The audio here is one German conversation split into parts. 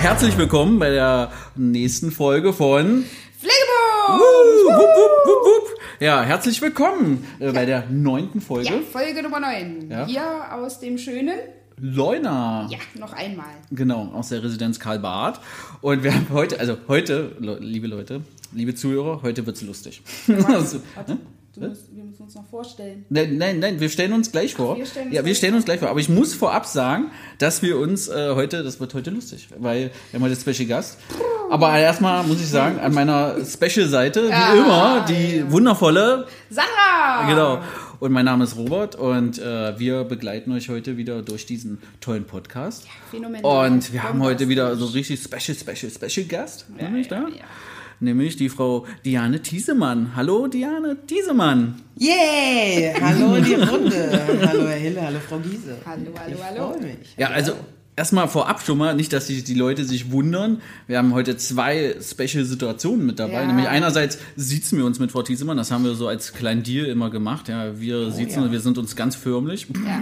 Herzlich willkommen bei der nächsten Folge von wup. Ja, herzlich willkommen äh, bei der neunten Folge. Ja, Folge Nummer 9. Ja. Hier aus dem schönen. Leuna. Ja, noch einmal. Genau, aus der Residenz Karl Barth. Und wir haben heute, also heute, liebe Leute, liebe Zuhörer, heute wird's lustig. Also, Warte, musst, wir müssen uns noch vorstellen. Nein, nein, nein, wir stellen uns gleich vor. wir stellen uns ja, wir stellen uns gleich vor. Aber ich muss vorab sagen, dass wir uns äh, heute, das wird heute lustig, weil wir haben heute Special Gast. Aber erstmal muss ich sagen, an meiner Special-Seite, wie Ja, immer, die wundervolle, Sandra! genau. Und mein Name ist Robert und äh, wir begleiten euch heute wieder durch diesen tollen Podcast. phänomenal. Und wir haben heute wieder so richtig Special, Special, Special Gast, Ja, nämlich ja, da. ja. Nämlich die Frau Diane Thiesemann. Hallo Diane Thiesemann. Yay! Hallo in die Runde. hallo Herr Hille, hallo Frau Giese. Hallo, hallo, ich hallo. freue mich. Ja, also erstmal vorab schon mal, nicht, dass sich die Leute sich wundern. Wir haben heute zwei Special-Situationen mit dabei. Ja. Nämlich einerseits sitzen wir uns mit Frau Thiesemann, das haben wir so als kleinen Deal immer gemacht. Ja, wir sitzen, ja. wir sind uns ganz förmlich. Ja.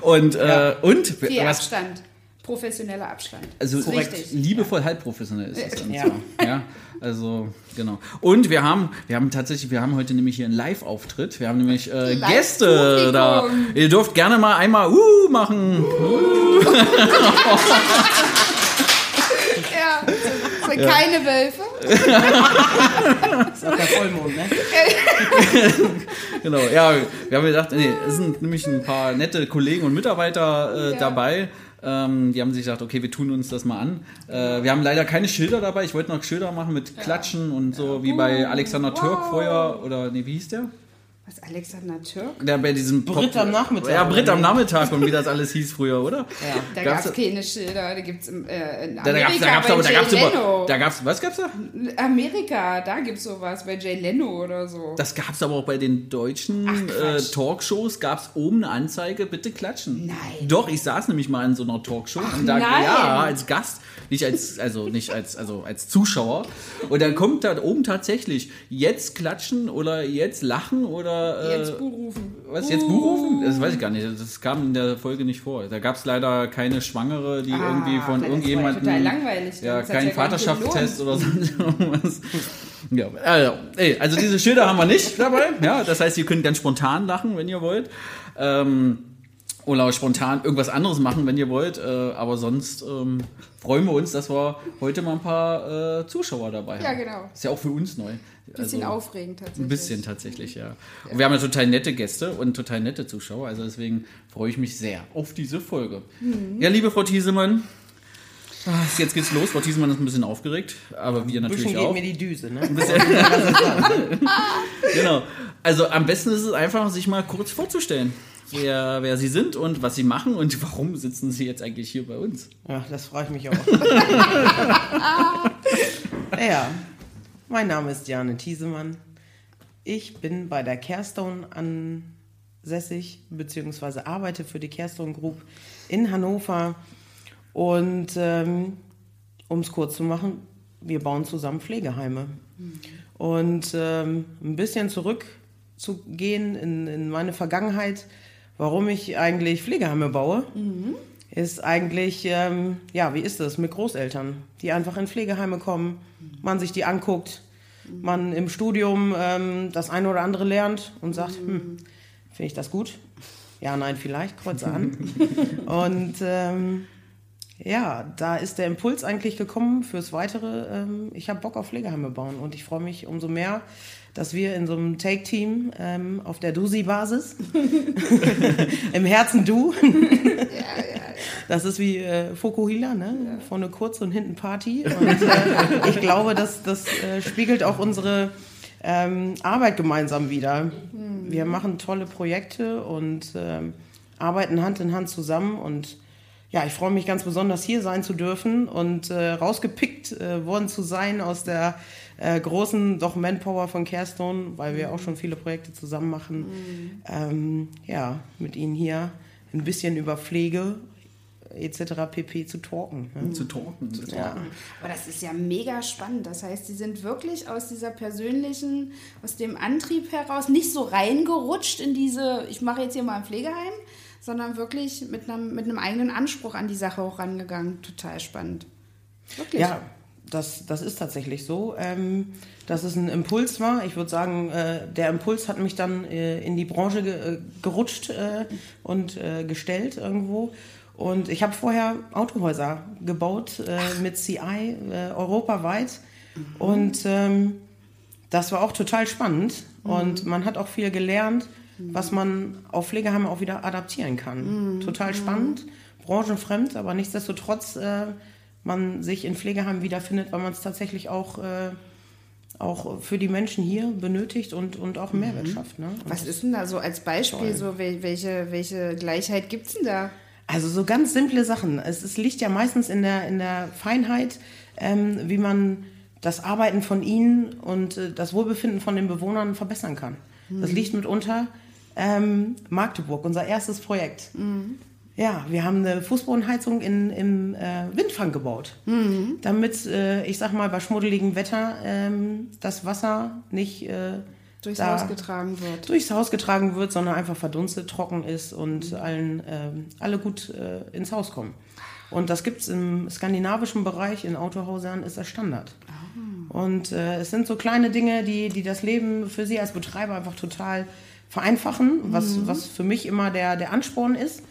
Und, äh, und Viel was, Abstand. Professioneller Abstand. also Ist richtig. liebevoll halbprofessionell ist das dann Ja. so. Ja, also genau. Und wir haben, wir haben tatsächlich, wir haben heute nämlich hier einen Live-Auftritt. Wir haben nämlich äh, Gäste da. Ihr dürft gerne mal einmal uh machen. Ja, das sind keine Wölfe. Das ist auch der Vollmond, ne? Genau, ja, wir haben gedacht, nee, es sind nämlich ein paar nette Kollegen und Mitarbeiter äh, Ja. dabei. Ähm, die haben sich gedacht, okay, wir tun uns das mal an. Äh, wir haben leider keine Schilder dabei. Ich wollte noch Schilder machen mit Klatschen und so, wie bei Alexander Türk vorher. Oder, nee, wie hieß der? Was, Alexander Türk? Der bei diesem Brit am Nachmittag, Ja, Brit am? Nachmittag und wie das alles hieß früher, oder? Ja. Da gab es keine Schilder, da gibt es in, äh, in Da, da Amerika gab's, da gab's bei aber, da Jay gab's Leno. da gab's, was gab's da? Amerika, da gibt es sowas, bei Jay Leno oder so. Das gab's aber auch bei den deutschen Ach, äh. Talkshows, gab's oben eine Anzeige, bitte klatschen. Nein. Doch, ich saß nämlich mal in so einer Talkshow. Ach, und da, nein. Ja, als Gast, nicht als, also nicht als, also als Zuschauer. Und dann kommt da oben tatsächlich jetzt klatschen oder jetzt lachen oder äh, Jetzt Buh rufen. was jetzt Buch rufen? Das weiß ich gar nicht. Das kam in der Folge nicht vor. Da gab's leider keine Schwangere, die Ah, irgendwie von irgendjemandem. total langweilig. Ja, Das hat's kein ja Vaterschaftstest oder sonst irgendwas. Ja, also, ey, also diese Schilder haben wir nicht dabei. Ja, das heißt, ihr könnt ganz spontan lachen, wenn ihr wollt. Ähm, oder spontan irgendwas anderes machen, wenn ihr wollt. Äh, aber sonst ähm, freuen wir uns, dass wir heute mal ein paar äh, Zuschauer dabei haben. Ja, genau. Ist ja auch für uns neu. Bisschen Also, aufregend tatsächlich. Ein bisschen tatsächlich, ja. Und wir haben ja total nette Gäste und total nette Zuschauer. Also deswegen freue ich mich sehr auf diese Folge. Mhm. Ja, liebe Frau Thiesemann, jetzt geht's los. Frau Thiesemann ist ein bisschen aufgeregt, aber wir Ein bisschen natürlich geht auch. mir die Düse, ne? Genau. Also am besten ist es einfach, sich mal kurz vorzustellen, wer, wer Sie sind und was Sie machen und warum sitzen Sie jetzt eigentlich hier bei uns. Ja, das freue ich mich auch. ja, mein Name ist Diane Thiesemann. Ich bin bei der Carestone ansässig, beziehungsweise arbeite für die Carestone Group in Hannover. Und ähm, um es kurz zu machen, wir bauen zusammen Pflegeheime. Und ähm, ein bisschen zurückzugehen in, in meine Vergangenheit, warum ich eigentlich Pflegeheime baue, ist eigentlich, ähm, ja, wie ist das mit Großeltern, die einfach in Pflegeheime kommen, man sich die anguckt, man im Studium ähm, das eine oder andere lernt und sagt, hm, finde ich das gut? Ja, nein, vielleicht, kreuze an. und ähm, ja, da ist der Impuls eigentlich gekommen fürs Weitere. Ähm, ich habe Bock auf Pflegeheime bauen und ich freue mich umso mehr, dass wir in so einem Take-Team ähm, auf der Dusi-Basis, im Herzen du, Das ist wie äh, Fokuhila, ne? Vorne kurz und hinten Party. Und äh, ich glaube, das, das äh, spiegelt auch unsere ähm, Arbeit gemeinsam wieder. Wir machen tolle Projekte und ähm, arbeiten Hand in Hand zusammen und ja, ich freue mich ganz besonders hier sein zu dürfen und äh, rausgepickt äh, worden zu sein aus der äh, großen doch Manpower von Carestone, weil wir auch schon viele Projekte zusammen machen. Ähm, ja, mit Ihnen hier ein bisschen über Pflege etc. pp. zu talken. Ne? Zu talken. Zu talken. Ja. Aber das ist ja mega spannend. Das heißt, sie sind wirklich aus dieser persönlichen, aus dem Antrieb heraus nicht so reingerutscht in diese, ich mache jetzt hier mal ein Pflegeheim, sondern wirklich mit einem, mit einem eigenen Anspruch an die Sache auch rangegangen. Total spannend. Wirklich. Ja, das, das ist tatsächlich so, ähm, dass es ein Impuls war. Ich würde sagen, äh, der Impuls hat mich dann äh, in die Branche ge äh, gerutscht äh, und äh, gestellt irgendwo. Und ich habe vorher Autohäuser gebaut äh, mit CI europaweit. Und ähm, das war auch total spannend. Und man hat auch viel gelernt, was man auf Pflegeheime auch wieder adaptieren kann. Total spannend, branchenfremd, aber nichtsdestotrotz man sich in Pflegeheimen wiederfindet, weil man es tatsächlich auch, äh, auch für die Menschen hier benötigt und, und auch Mehrwert schafft. Ne? Was ist denn da so als Beispiel, so wel- welche, welche Gleichheit gibt es denn da? Also so ganz simple Sachen. Es, es liegt ja meistens in der, in der Feinheit, ähm, wie man das Arbeiten von ihnen und äh, das Wohlbefinden von den Bewohnern verbessern kann. Das liegt mitunter ähm, Magdeburg, unser erstes Projekt. Ja, wir haben eine Fußbodenheizung in, im äh, Windfang gebaut, damit, äh, ich sag mal, bei schmuddeligem Wetter ähm, das Wasser nicht äh, Durchs Haus getragen wird. durchs Haus getragen wird, sondern einfach verdunstet, trocken ist und allen, ähm, alle gut äh, ins Haus kommen. Und das gibt es im skandinavischen Bereich, in Autohäusern ist das Standard. Und äh, es sind so kleine Dinge, die, die das Leben für Sie als Betreiber einfach total vereinfachen, was, was für mich immer der, der Ansporn ist,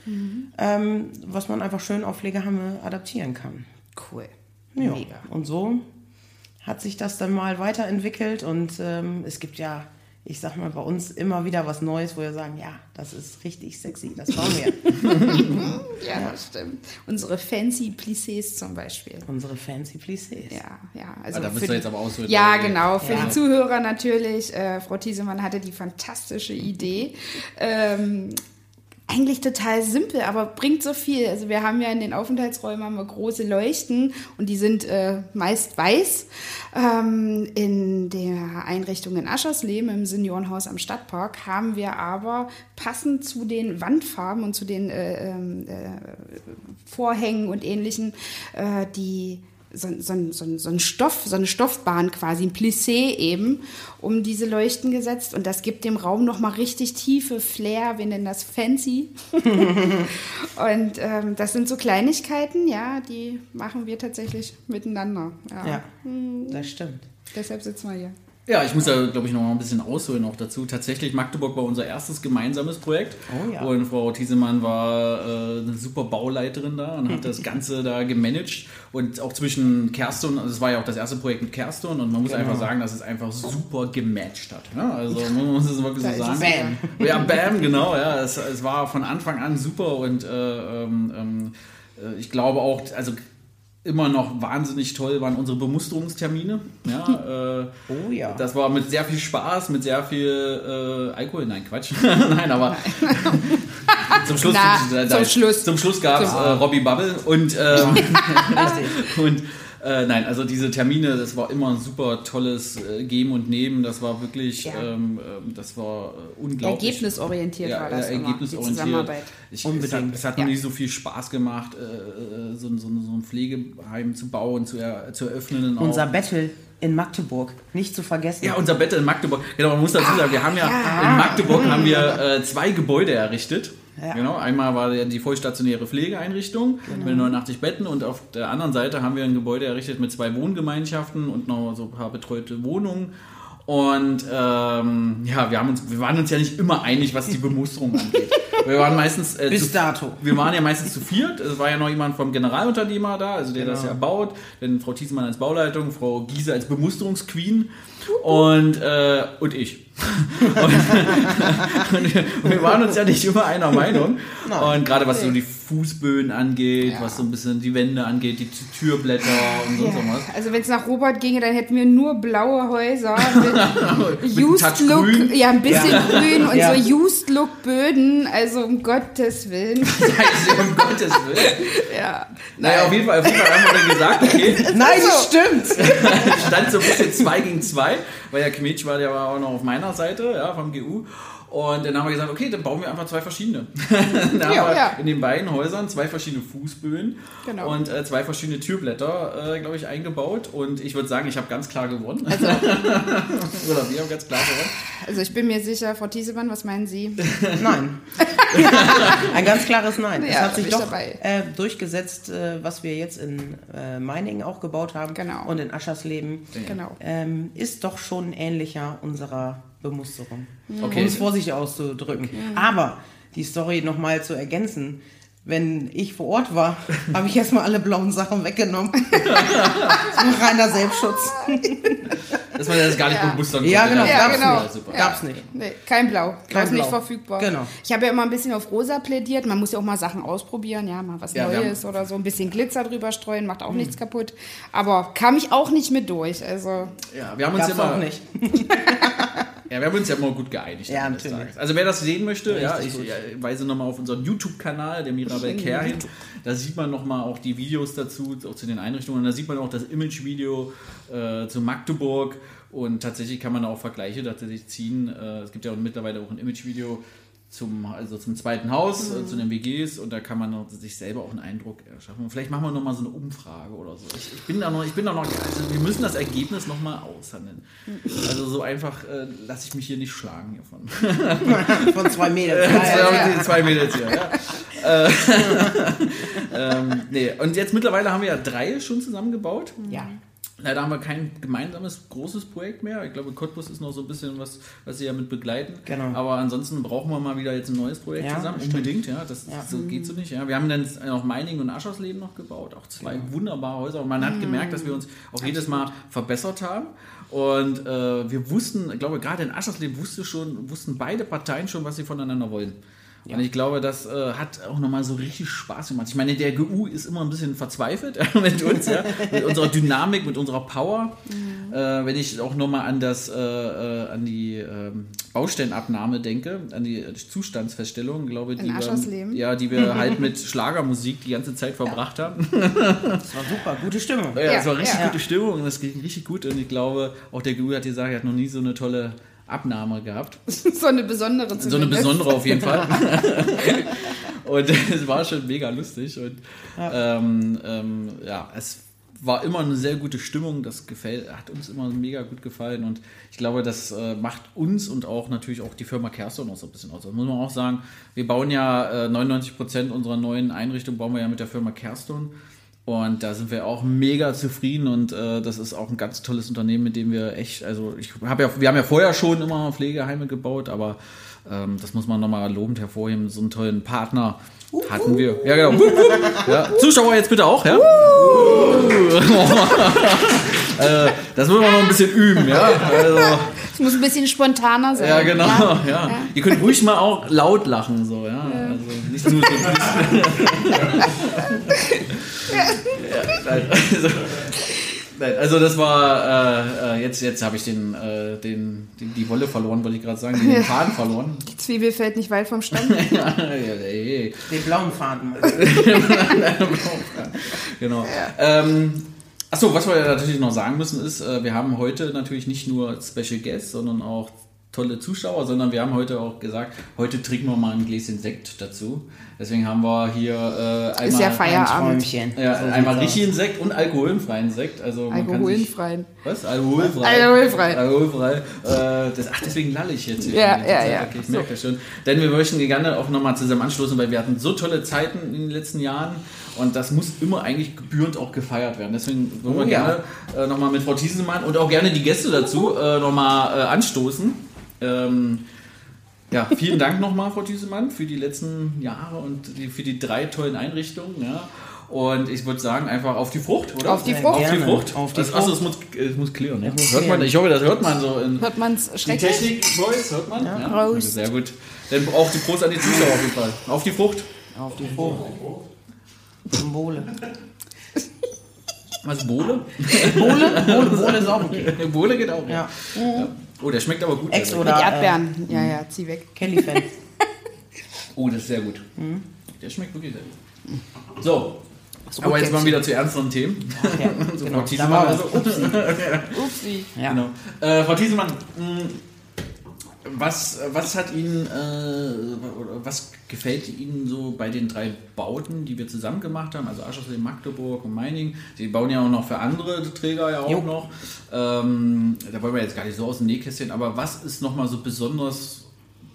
ähm, was man einfach schön auf Pflegeheime adaptieren kann. Cool. Ja. Mega. Und so hat sich das dann mal weiterentwickelt und ähm, es gibt ja, ich sag mal, bei uns immer wieder was Neues, wo wir sagen, ja, das ist richtig sexy, das bauen wir. Ja, das stimmt. Unsere fancy Plissés zum Beispiel. Unsere fancy Plissés. Ja, ja. Also Ah, da ihr die- jetzt aber ausholen. Ja, weil- genau. Für Ja. die Zuhörer natürlich. Äh, Frau Thiesemann hatte die fantastische Idee. Ähm, eigentlich total simpel, aber bringt so viel. Also wir haben ja in den Aufenthaltsräumen haben wir große Leuchten und die sind äh, meist weiß. Ähm, in der Einrichtung in Aschersleben im Seniorenhaus am Stadtpark haben wir aber passend zu den Wandfarben und zu den äh, ähm, äh, Vorhängen und ähnlichen äh, die so, so, so, so ein Stoff, so eine Stoffbahn quasi, ein Plissé eben, um diese Leuchten gesetzt. Und das gibt dem Raum nochmal richtig tiefe Flair, wir nennen das fancy. und ähm, das sind so Kleinigkeiten, ja, die machen wir tatsächlich miteinander. Ja. Ja, das stimmt. Deshalb sitzen wir hier. Ja, ich muss da, glaube ich, noch mal ein bisschen ausholen auch dazu. Tatsächlich, Magdeburg war unser erstes gemeinsames Projekt. Oh ja. Und Frau Thiesemann war äh, eine super Bauleiterin da und hat das Ganze da gemanagt. Und auch zwischen Kerstin, also es war ja auch das erste Projekt mit Kerstin und man muss Genau. einfach sagen, dass es einfach super gematcht hat. Ja, also man muss es wirklich so sagen. Bam. Ja, bam, genau. Ja, es, es war von Anfang an super und äh, ähm, ähm, äh, ich glaube auch, also immer noch wahnsinnig toll waren unsere Bemusterungstermine. Ja, äh, Oh ja. das war mit sehr viel Spaß, mit sehr viel äh, Alkohol. Nein, Quatsch. Nein, aber zum Schluss, Na, äh, zum Schluss. Zum Schluss gab es äh, Robbie Bubble und, ähm, und äh, nein, also diese Termine, das war immer ein super tolles äh, Geben und Nehmen. Das war wirklich, Ja. ähm, ähm, das war äh, unglaublich. Ergebnisorientiert war das ja, immer, die ergebnisorientiert. Zusammenarbeit. Ich, Unbedingt. Es hat, es hat Ja. noch nie so viel Spaß gemacht, äh, äh, so, so, so ein Pflegeheim zu bauen, zu, er, zu eröffnen. auch. Unser Battle in Magdeburg, nicht zu vergessen. Ja, unser Bett in Magdeburg. Genau, man muss dazu sagen, wir haben ja, ja. in Magdeburg haben wir äh, zwei Gebäude errichtet. Ja. Genau, einmal war die vollstationäre Pflegeeinrichtung mit 89 Betten und auf der anderen Seite haben wir ein Gebäude errichtet mit zwei Wohngemeinschaften und noch so ein paar betreute Wohnungen. Und ähm, ja, wir, haben uns, wir waren uns ja nicht immer einig, was die Bemusterung angeht. Wir waren meistens äh, Bis zu, dato. Wir waren ja meistens zu viert. Es war ja noch jemand vom Generalunternehmer da, also der das Genau. ja baut. Dann Frau Thiesmann als Bauleitung, Frau Giese als Bemusterungsqueen und, äh, und ich. und, und wir- und wir waren uns ja nicht immer einer Meinung. Und gerade was so die Fußböden angeht, Ja. was so ein bisschen die Wände angeht, die Türblätter und sonst Ja. was. Also wenn es nach Robert ginge, dann hätten wir nur blaue Häuser mit Used Look, grün. ja ein bisschen grün und Ja. so Used Look Böden, also um Gottes Willen. Also, um Gottes Willen. ja. Naja, auf jeden Fall, auf jeden Fall haben wir dann gesagt, okay, Nein, das stimmt. stand so ein bisschen 2 gegen 2, weil der Kmetsch war, war auch noch auf meiner Seite, ja, vom GU. Und dann haben wir gesagt, okay, dann bauen wir einfach zwei verschiedene. dann haben Ja, wir ja. in den beiden Häusern zwei verschiedene Fußböden Genau. und äh, zwei verschiedene Türblätter, äh, glaube ich, eingebaut. Und ich würde sagen, ich habe ganz klar gewonnen. Oder wir haben ganz klar gewonnen. Also ich bin mir sicher, Frau Thiesemann, was meinen Sie? Nein. Ein ganz klares Nein. es Ja, hat sich doch dabei. äh, durchgesetzt, äh, was wir jetzt in äh, Meiningen auch gebaut haben Genau. und in Aschersleben. Genau. Ähm, ist doch schon ähnlicher unserer Bemusterung. Okay. Um es vorsichtig auszudrücken. Aber die Story nochmal zu ergänzen. Wenn ich vor Ort war, habe ich erstmal alle blauen Sachen weggenommen. das ist ein reiner Selbstschutz. Dass man das gar nicht Ja. bemustern Ja, konnte. genau. Ja, Gab's genau. Ja, super. Gab's nicht. Nee, kein Blau. Kein nicht Blau. verfügbar. Genau. Ich habe ja immer ein bisschen auf rosa plädiert. Man muss ja auch mal Sachen ausprobieren, ja, mal was Ja, Neues oder so. Ein bisschen Glitzer drüber streuen, macht auch nichts kaputt. Aber kam ich auch nicht mit durch. Also, Ja, wir haben uns Gab's ja auch immer, nicht. Ja, wir haben uns ja immer gut geeinigt. Ja, natürlich. Also wer das sehen möchte, ja, Richtig ich ja, weise nochmal auf unseren YouTube-Kanal, der Mirabel Care hin. Da sieht man nochmal auch die Videos dazu, auch zu den Einrichtungen. Und da sieht man auch das Image-Video äh, zu Magdeburg. Und tatsächlich kann man auch Vergleiche tatsächlich ziehen. Äh, es gibt ja auch mittlerweile auch ein Image-Video zum, also zum zweiten Haus, Mhm. äh, zu den WGs und da kann man sich selber auch einen Eindruck erschaffen. Vielleicht machen wir nochmal so eine Umfrage oder so. Ich, ich bin da noch, ich bin da noch, also wir müssen das Ergebnis nochmal aushandeln. Also so einfach äh, lasse ich mich hier nicht schlagen hiervon. Von zwei ja. Die zwei Mädels hier, ja. äh, ähm, nee. Und jetzt mittlerweile haben wir ja drei schon zusammengebaut. Ja. Leider haben wir kein gemeinsames großes Projekt mehr. Ich glaube, Cottbus ist noch so ein bisschen was, was sie ja mit begleiten. Genau. Aber ansonsten brauchen wir mal wieder jetzt ein neues Projekt Ja, zusammen. stimmt. Unbedingt, ja. Das Ja. So geht so nicht. Ja. Wir haben dann noch Meining und Aschersleben noch gebaut. Auch zwei wunderbare Häuser. Und man hat gemerkt, dass wir uns auch jedes Mal verbessert haben. Und äh, wir wussten, ich glaube, gerade in Aschersleben wusste schon, wussten beide Parteien schon, was sie voneinander wollen. Und ich glaube, das äh, hat auch nochmal so richtig Spaß gemacht. Ich meine, der GU ist immer ein bisschen verzweifelt mit uns, ja? mit unserer Dynamik, mit unserer Power. Äh, wenn ich auch nochmal an das, äh, äh, an die ähm, Baustellenabnahme denke, an die Zustandsfeststellung, glaube die wir, ja, die wir halt mit Schlagermusik die ganze Zeit verbracht haben. Das war super, gute Stimmung. Ja, es war richtig ja. gute Stimmung und es ging richtig gut. Und ich glaube, auch der GU hat gesagt, er hat noch nie so eine tolle Abnahme gehabt. so eine besondere So eine zumindest. besondere auf jeden Fall. und es war schon mega lustig. Und ja. Ähm, ähm, ja, es war immer eine sehr gute Stimmung. Das gefällt, hat uns immer mega gut gefallen. Und ich glaube, das äh, macht uns und auch natürlich auch die Firma Kerstin auch so ein bisschen aus. Das muss man auch sagen. Wir bauen ja äh, 99 Prozent unserer neuen Einrichtung bauen wir ja mit der Firma Kerstin. Und da sind wir auch mega zufrieden und äh, das ist auch ein ganz tolles Unternehmen, mit dem wir echt, also ich habe ja, wir haben ja vorher schon immer Pflegeheime gebaut, aber ähm, das muss man nochmal lobend hervorheben, so einen tollen Partner hatten wir. Ja, genau. ja, Zuschauer jetzt bitte auch, ja? äh, das müssen wir noch ein bisschen üben, ja. Also, Es muss ein bisschen spontaner sein. ja, genau, ja. Ihr könnt ruhig mal auch laut lachen, so, ja. Also nicht nur so. ja, nein, also, nein, also das war, äh, äh, jetzt, jetzt habe ich den, äh, den, den, die Wolle verloren, wollte ich gerade sagen, den Faden verloren. Die Zwiebel fällt nicht weit vom Stamm. ja, ey, Den blauen Faden. genau. Ähm, Achso, was wir natürlich noch sagen müssen ist, äh, wir haben heute natürlich nicht nur Special Guests, sondern auch tolle Zuschauer, sondern wir haben heute auch gesagt, heute trinken wir mal ein Gläschen Sekt dazu. Deswegen haben wir hier äh, einmal, Ist ja Feierabend. Träumchen. ja, So einmal richtigen Sekt und alkoholfreien Sekt. Also man kann sich, Alkoholfreien. was? Alkoholfrei. Alkoholfrei. Alkoholfrei. Äh, das, ach, deswegen lalle ich jetzt. hier Ja, ja, ja. Okay, ich merke das schon. Denn wir möchten gerne auch nochmal zusammen anstoßen, weil wir hatten so tolle Zeiten in den letzten Jahren und das muss immer eigentlich gebührend auch gefeiert werden. Deswegen wollen wir Oh, ja. gerne äh, nochmal mit Frau Thiesemann und auch gerne die Gäste dazu äh, nochmal äh, anstoßen. Ähm, Ja, vielen Dank nochmal, Frau Thiesemann, für die letzten Jahre und die, für die drei tollen Einrichtungen. Ja. Und ich würde sagen, einfach auf die Frucht, oder? Auf die Frucht. Auf die. Frucht. Auf die das, achso, es Frucht. muss, es muss klären. Ne? Muss hört man, ich hoffe, das hört man so in Hört man es die schrecklich? Technik-Voice, hört man? Ja. Prost. Sehr gut. Dann auch die Prost an die Zuschauer auf jeden Fall. Auf die Frucht. Auf die Frucht. Symbole. Was, Bohle? Bohle? Bohle, Bohle ist auch okay. Bohle geht auch. Ja. Oh, der schmeckt aber gut. Ex der oder Mit äh, Erdbeeren. Ja, ja, zieh weg. Kelly-Fan. Oh, das ist sehr gut. Mhm. Der schmeckt wirklich sehr gut. So. Aber jetzt mal wieder zu ernsteren Themen. Ja, So, genau. Frau Thiesemann, war also, Upsi. Ja. Genau. Äh, Frau Thiesemann, mh, was, was hat Ihnen, äh, was gefällt Ihnen so bei den drei Bauten, die wir zusammen gemacht haben, also Aschersee, Magdeburg und Meining? Sie bauen ja auch noch für andere Träger ja auch Jo. noch. Ähm, da wollen wir jetzt gar nicht so aus dem Nähkästchen, aber was ist nochmal so besonders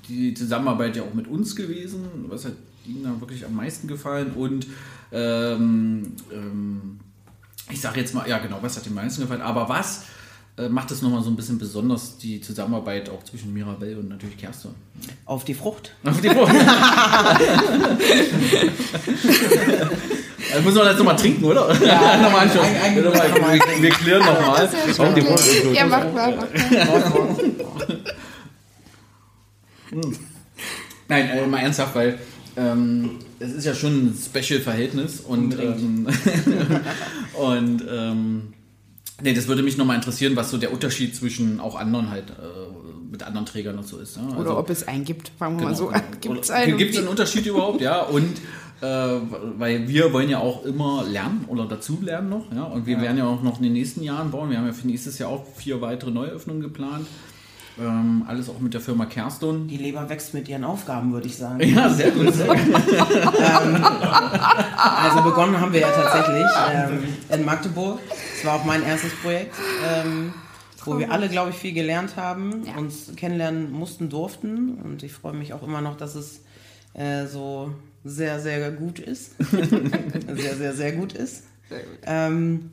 die Zusammenarbeit ja auch mit uns gewesen? Was hat Ihnen da wirklich am meisten gefallen? Und ähm, ähm, ich sage jetzt mal, ja genau, was hat den meisten gefallen, aber was macht es nochmal so ein bisschen besonders, die Zusammenarbeit auch zwischen Mirabelle und natürlich Kerstin? Auf die Frucht. Auf die Frucht. Also müssen wir das nochmal trinken, oder? Ja, nochmal anschauen. Nochmal, wir, wir klären nochmal. Ja Auf die. Frucht. Ja, macht mal. Nein, äh, mal ernsthaft, weil ähm, es ist ja schon ein Special-Verhältnis und, ähm, und ähm, nee, das würde mich nochmal interessieren, was so der Unterschied zwischen auch anderen halt äh, mit anderen Trägern und so ist. Ne? Oder Also- ob es einen gibt. Fangen wir Genau, mal so genau. an. Gibt es Oder- einen? Gibt es einen Unterschied überhaupt, ja? Und äh, weil wir wollen ja auch immer lernen oder dazu lernen noch, ja. Und wir werden ja auch noch in den nächsten Jahren bauen. Wir haben ja für nächstes Jahr auch vier weitere Neuöffnungen geplant. Ähm, alles auch mit der Firma Kerston. Die Leber wächst mit ihren Aufgaben, würde ich sagen. Ja, sehr gut. Sehr gut. Also begonnen haben wir ja tatsächlich ähm, in Magdeburg. Das war auch mein erstes Projekt, ähm, wo wir alle, glaube ich, viel gelernt haben, Ja. uns kennenlernen mussten, durften. Und ich freue mich auch immer noch, dass es äh, so sehr, sehr gut ist. sehr, sehr, sehr gut ist. Sehr gut. Ähm,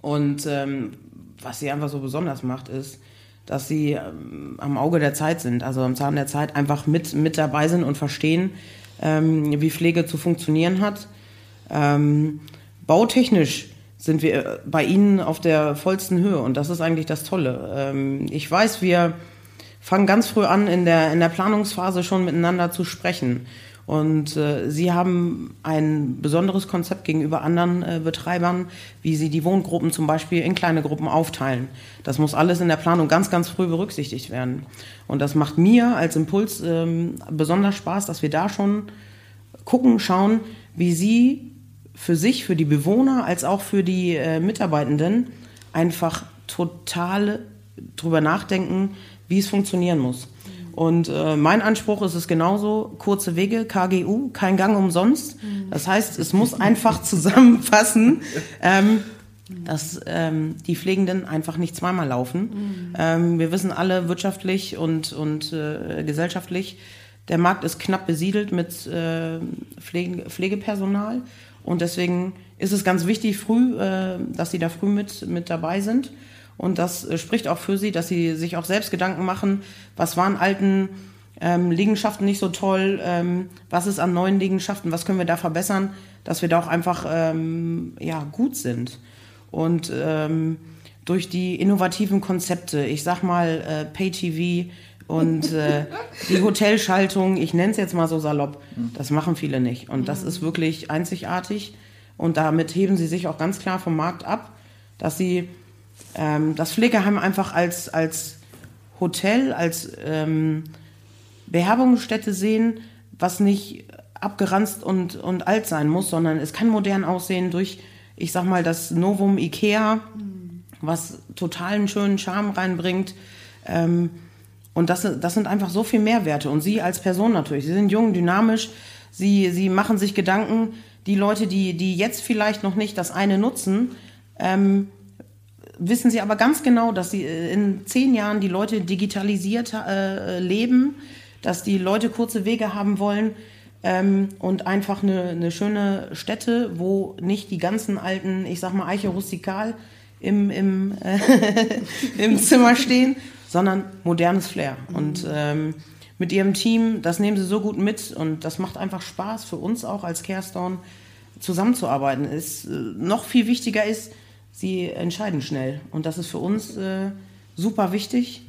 und ähm, was sie einfach so besonders macht, ist, dass sie ähm, am Auge der Zeit sind, also am Zahn der Zeit einfach mit, mit dabei sind und verstehen, ähm, wie Pflege zu funktionieren hat. Ähm, bautechnisch sind wir äh, bei ihnen auf der vollsten Höhe und das ist eigentlich das Tolle. Ähm, ich weiß, wir fangen ganz früh an, in der, in der Planungsphase schon miteinander zu sprechen. Und äh, sie haben ein besonderes Konzept gegenüber anderen äh, Betreibern, wie sie die Wohngruppen zum Beispiel in kleine Gruppen aufteilen. Das muss alles in der Planung ganz, ganz früh berücksichtigt werden. Und das macht mir als Impuls ähm, besonders Spaß, dass wir da schon gucken, schauen, wie sie für sich, für die Bewohner als auch für die äh, Mitarbeitenden einfach total drüber nachdenken, wie es funktionieren muss. Und äh, mein Anspruch ist es genauso, kurze Wege, KGU, kein Gang umsonst. Das heißt, es muss einfach zusammenfassen, ähm, dass ähm, die Pflegenden einfach nicht zweimal laufen. Ähm, wir wissen alle wirtschaftlich und, und äh, gesellschaftlich, der Markt ist knapp besiedelt mit äh, Pflege, Pflegepersonal und deswegen ist es ganz wichtig, früh, äh, dass sie da früh mit, mit dabei sind. Und das äh, spricht auch für sie, dass sie sich auch selbst Gedanken machen, was waren alten ähm, Liegenschaften nicht so toll, ähm, was ist an neuen Liegenschaften, was können wir da verbessern, dass wir da auch einfach ähm, ja, gut sind. Und ähm, durch die innovativen Konzepte, ich sag mal äh, Pay-TV und äh, die Hotelschaltung, ich nenne es jetzt mal so salopp, das machen viele nicht. Und das ist wirklich einzigartig. Und damit heben sie sich auch ganz klar vom Markt ab, dass sie ähm, das Pflegeheim einfach als, als Hotel, als ähm, Beherbergungsstätte sehen, was nicht abgeranzt und, und alt sein muss, sondern es kann modern aussehen durch, ich sag mal, das Novum Ikea, was totalen schönen Charme reinbringt. Ähm, und das, das sind einfach so viel Mehrwerte. Und Sie als Person natürlich, Sie sind jung, dynamisch, Sie, Sie machen sich Gedanken, die Leute, die, die jetzt vielleicht noch nicht das eine nutzen, ähm, wissen Sie aber ganz genau, dass Sie äh, in zehn Jahren die Leute digitalisiert äh, leben, dass die Leute kurze Wege haben wollen ähm, und einfach eine, eine schöne Stätte, wo nicht die ganzen alten, ich sag mal, Eiche rustikal im, im, äh, im Zimmer stehen, sondern modernes Flair. Und ähm, mit ihrem Team, das nehmen sie so gut mit und das macht einfach Spaß für uns auch als Carestone zusammenzuarbeiten. Ist, äh, noch viel wichtiger ist, sie entscheiden schnell und das ist für uns äh, super wichtig,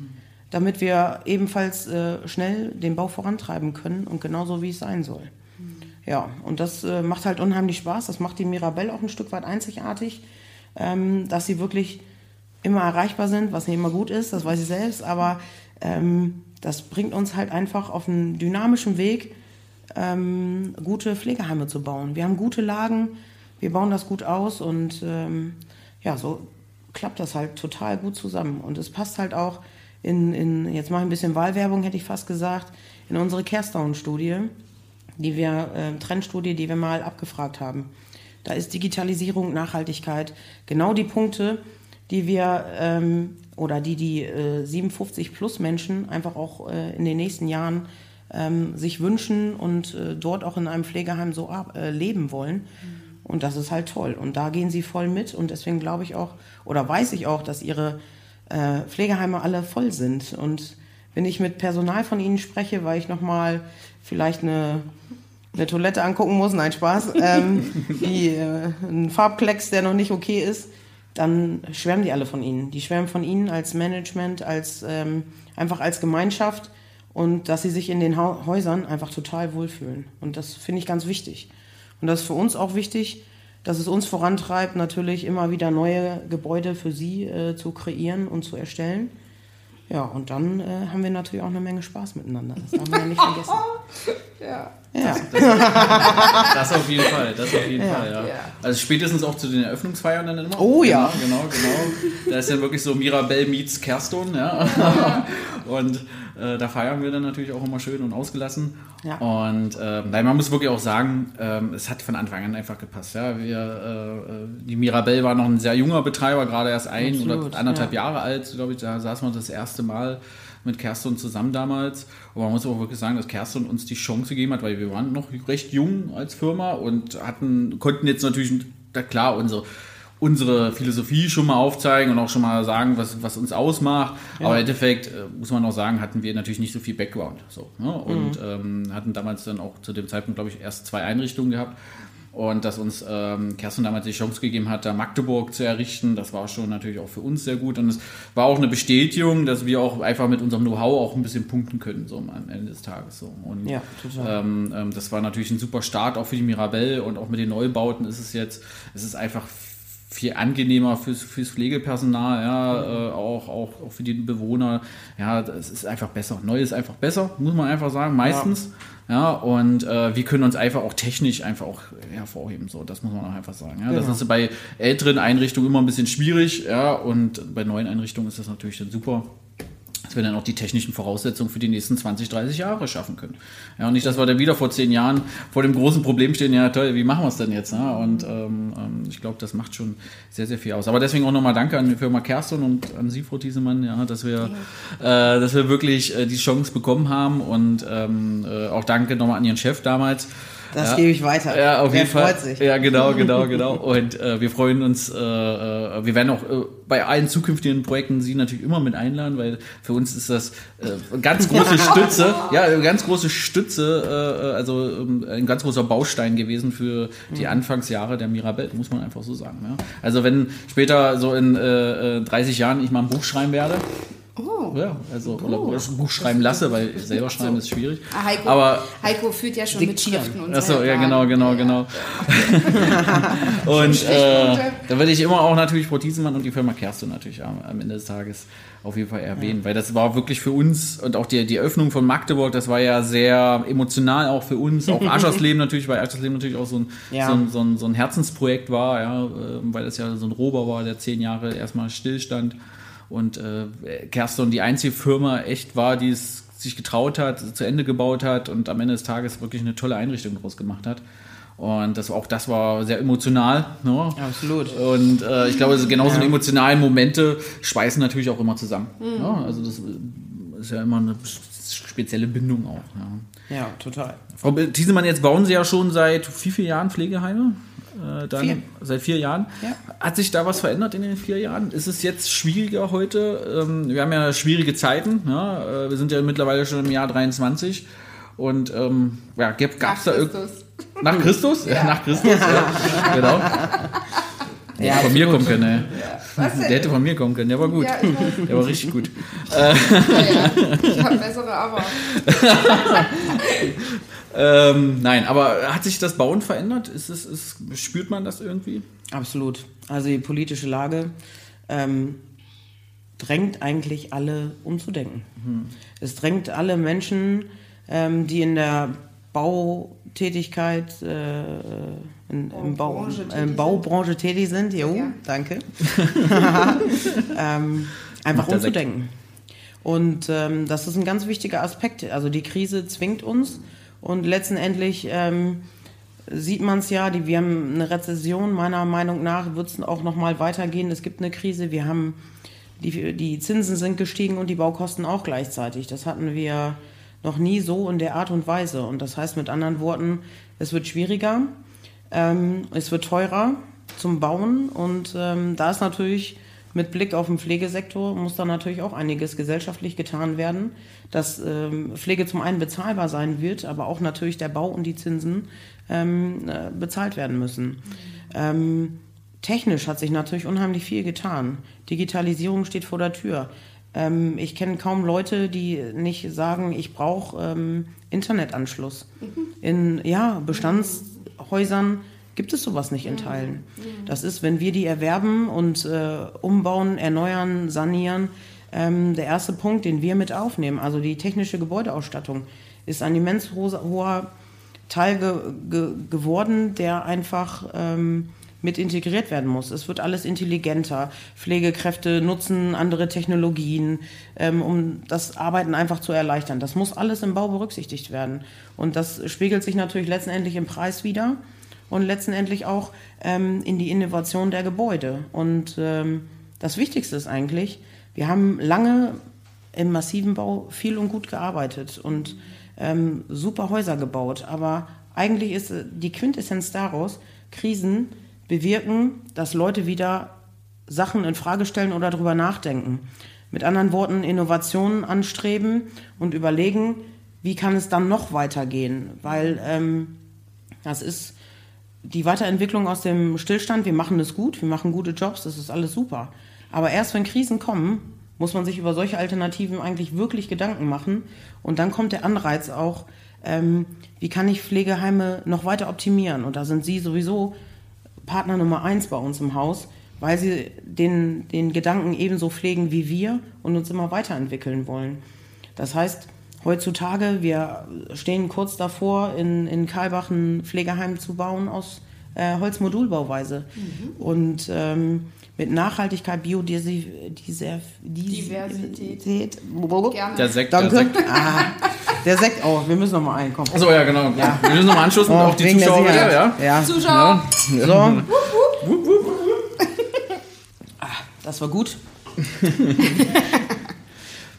damit wir ebenfalls äh, schnell den Bau vorantreiben können und genauso wie es sein soll. Ja, und das äh, macht halt unheimlich Spaß. Das macht die Mirabelle auch ein Stück weit einzigartig, ähm, dass sie wirklich immer erreichbar sind, was nicht immer gut ist, das weiß ich selbst, aber ähm, das bringt uns halt einfach auf einen dynamischen Weg, ähm, gute Pflegeheime zu bauen. Wir haben gute Lagen, wir bauen das gut aus und ähm, ja, so klappt das halt total gut zusammen. Und es passt halt auch in, in jetzt mache ich ein bisschen Wahlwerbung, hätte ich fast gesagt, in unsere Kersdown-Studie, die wir, äh, Trendstudie, die wir mal abgefragt haben. Da ist Digitalisierung, Nachhaltigkeit genau die Punkte, die wir ähm, oder die die äh, 57 plus Menschen einfach auch äh, in den nächsten Jahren ähm, sich wünschen und äh, dort auch in einem Pflegeheim so äh, leben wollen. Mhm. Und das ist halt toll. Und da gehen sie voll mit. Und deswegen glaube ich auch, oder weiß ich auch, dass ihre äh, Pflegeheime alle voll sind. Und wenn ich mit Personal von ihnen spreche, weil ich nochmal vielleicht eine, eine Toilette angucken muss, nein, Spaß, ähm, die, äh, ein Farbklecks, der noch nicht okay ist, dann schwärmen die alle von ihnen. Die schwärmen von ihnen als Management, als ähm, einfach als Gemeinschaft und dass sie sich in den ha Häusern einfach total wohlfühlen. Und das finde ich ganz wichtig. Und das ist für uns auch wichtig, dass es uns vorantreibt, natürlich immer wieder neue Gebäude für sie äh, zu kreieren und zu erstellen. Ja, und dann äh, haben wir natürlich auch eine Menge Spaß miteinander. Das darf man ja nicht vergessen. Ja. Ja. Das auf jeden Fall, das auf jeden Fall, ja. Ja. Also spätestens auch zu den Eröffnungsfeiern dann immer. Oh ja. Genau, genau, genau. Da ist ja wirklich so Mirabelle meets Kerston, ja. Und äh, da feiern wir dann natürlich auch immer schön und ausgelassen. Ja. Und äh, nein, man muss wirklich auch sagen, ähm, es hat von Anfang an einfach gepasst. Ja. Wir, äh, die Mirabelle war noch ein sehr junger Betreiber, gerade erst ein Absolut, oder anderthalb ja. Jahre alt, glaube ich. Da saßen wir das erste Mal mit Kerstin zusammen damals. Und man muss auch wirklich sagen, dass Kerstin uns die Chance gegeben hat, weil wir waren noch recht jung als Firma und hatten, konnten jetzt natürlich, da klar, unsere, unsere Philosophie schon mal aufzeigen und auch schon mal sagen, was, was uns ausmacht. Aber im Endeffekt, äh, muss man auch sagen, hatten wir natürlich nicht so viel Background. So, ne? Und ähm, hatten damals dann auch zu dem Zeitpunkt, glaube ich, erst zwei Einrichtungen gehabt. Und dass uns ähm, Kerstin damals die Chance gegeben hat, da Magdeburg zu errichten, das war schon natürlich auch für uns sehr gut. Und es war auch eine Bestätigung, dass wir auch einfach mit unserem Know-how auch ein bisschen punkten können, so am Ende des Tages. So. Und, Ja, total. Ähm, ähm, das war natürlich ein super Start auch für die Mirabelle und auch mit den Neubauten ist es jetzt, es ist einfach viel angenehmer fürs, fürs Pflegepersonal, ja, äh, auch, auch, auch für die Bewohner. Ja, es ist einfach besser. Neu ist einfach besser, muss man einfach sagen, meistens. Ja, und äh, wir können uns einfach auch technisch einfach auch hervorheben, so, das muss man auch einfach sagen. Ja, das ist bei älteren Einrichtungen immer ein bisschen schwierig, ja, und bei neuen Einrichtungen ist das natürlich dann super dass wir dann auch die technischen Voraussetzungen für die nächsten 20, 30 Jahre schaffen können. Ja, und nicht, dass wir dann wieder vor zehn Jahren vor dem großen Problem stehen, ja toll, wie machen wir es denn jetzt? Ne? Und ähm, ähm, ich glaube, das macht schon sehr, sehr viel aus. Aber deswegen auch nochmal Danke an die Firma Kerstin und an Sie, Frau Thiesemann, ja, dass wir, äh, dass wir wirklich äh, die Chance bekommen haben und ähm, äh, auch danke nochmal an Ihren Chef damals. Das Ja. gebe ich weiter. Ja, auf Der jeden Fall. freut sich. Ja, genau, genau, genau. Und äh, wir freuen uns, äh, äh, wir werden auch äh, bei allen zukünftigen Projekten Sie natürlich immer mit einladen, weil für uns ist das äh, eine ganz große Stütze, ja, eine ganz große Stütze, äh, also ähm, ein ganz großer Baustein gewesen für die Anfangsjahre der Mirabelle, muss man einfach so sagen. Ja. Also wenn später so in äh, äh, 30 Jahren ich mal ein Buch schreiben werde, Oh. ja, also oder ein Buch schreiben lasse, weil selber schreiben ist schwierig. Ah, Heiko, Aber Heiko führt ja schon Diktieren. mit Schriften und Achso, so. ja, genau, genau, genau. und äh, da würde ich immer auch natürlich Frau Thiesemann und die Firma Kerstin natürlich am, am Ende des Tages auf jeden Fall erwähnen, weil das war wirklich für uns und auch die, die Öffnung von Magdeburg, das war ja sehr emotional auch für uns, auch Aschersleben natürlich, weil Aschersleben natürlich auch so ein, Ja. so ein, so ein, so ein Herzensprojekt war, ja, äh, weil es ja so ein Rober war, der zehn Jahre erstmal stillstand und äh, Kerstin die einzige Firma echt war, die es sich getraut hat, zu Ende gebaut hat und am Ende des Tages wirklich eine tolle Einrichtung draus gemacht hat. Und das, auch das war sehr emotional. Ne? Absolut. Und äh, ich glaube, so genau so eine emotionalen Momente schweißen natürlich auch immer zusammen. Mhm. Ja, also das ist ja immer eine spezielle Bindung auch. Ja. Ja, total. Frau Thiesemann, jetzt bauen Sie ja schon seit wie vielen Jahren Pflegeheime? Äh, dann Vier. seit vier Jahren. Ja. Hat sich da was verändert in den vier Jahren? Ist es jetzt schwieriger heute? Ähm, wir haben ja schwierige Zeiten. Ja? Äh, wir sind ja mittlerweile schon im Jahr 23. Und ähm, ja, gab es Nach da irgend- Christus. Nach Christus? Ja. Nach Christus, ja. genau. Der hätte von mir kommen können. Was Der hätte von mir kommen können, der war gut. Ja. Der war richtig gut. Ja, ja. Ich habe bessere aber. Ähm, nein, aber hat sich das Bauen verändert? Ist es, ist, spürt man das irgendwie? Absolut. Also die politische Lage ähm, drängt eigentlich alle umzudenken. Es drängt alle Menschen, ähm, die in der Bautätigkeit, äh, in, im Bau, Baubranche tätig sind. Baubranche tätig sind, jo, Ja. danke, ähm, einfach Macht umzudenken. Und ähm, das ist ein ganz wichtiger Aspekt. Also die Krise zwingt uns und letztendlich ähm, sieht man es ja, die, wir haben eine Rezession, meiner Meinung nach wird es auch noch mal weitergehen. Es gibt eine Krise, wir haben, die, die Zinsen sind gestiegen und die Baukosten auch gleichzeitig. Das hatten wir noch nie so in der Art und Weise. Und das heißt mit anderen Worten, es wird schwieriger, ähm, es wird teurer zum Bauen und ähm, da ist natürlich mit Blick auf den Pflegesektor muss da natürlich auch einiges gesellschaftlich getan werden, dass ähm, Pflege zum einen bezahlbar sein wird, aber auch natürlich der Bau und die Zinsen ähm, äh, bezahlt werden müssen. Ähm, technisch hat sich natürlich unheimlich viel getan. Digitalisierung steht vor der Tür. Ähm, ich kenne kaum Leute, die nicht sagen, ich brauche ähm, Internetanschluss. In ja, Bestandshäusern gibt es sowas nicht in Teilen. Das ist, wenn wir die erwerben und äh, umbauen, erneuern, sanieren, ähm, der erste Punkt, den wir mit aufnehmen. Also die technische Gebäudeausstattung ist ein immens ho- hoher Teil ge ge geworden, der einfach ähm, mit integriert werden muss. Es wird alles intelligenter. Pflegekräfte nutzen andere Technologien, ähm, um das Arbeiten einfach zu erleichtern. Das muss alles im Bau berücksichtigt werden. Und das spiegelt sich natürlich letztendlich im Preis wieder und letztendlich auch ähm, in die Innovation der Gebäude. Und ähm, das Wichtigste ist eigentlich, wir haben lange im massiven Bau viel und gut gearbeitet und ähm, super Häuser gebaut. Aber eigentlich ist äh, die Quintessenz daraus, Krisen bewirken, dass Leute wieder Sachen in Frage stellen oder darüber nachdenken. Mit anderen Worten, Innovationen anstreben und überlegen, wie kann es dann noch weitergehen? Weil ähm, das ist die Weiterentwicklung aus dem Stillstand. Wir machen es gut, wir machen gute Jobs, das ist alles super. Aber erst wenn Krisen kommen, muss man sich über solche Alternativen eigentlich wirklich Gedanken machen. Und dann kommt der Anreiz auch, ähm, wie kann ich Pflegeheime noch weiter optimieren? Und da sind Sie sowieso Partner Nummer eins bei uns im Haus, weil Sie den, den Gedanken ebenso pflegen wie wir und uns immer weiterentwickeln wollen. Das heißt, heutzutage, wir stehen kurz davor, in, in Karlbach ein Pflegeheim zu bauen aus äh, Holzmodulbauweise. Und ähm, mit Nachhaltigkeit, Biodiversität. Der Sekt, der Sekt. Ah, der Sekt, oh, wir müssen noch mal einen, komm. Achso, ja, genau. Wir müssen nochmal anschließen, Oh, auch die Zuschauer wieder, Sicherheit. ja. ja. Zuschauer, So. Ah, das war gut.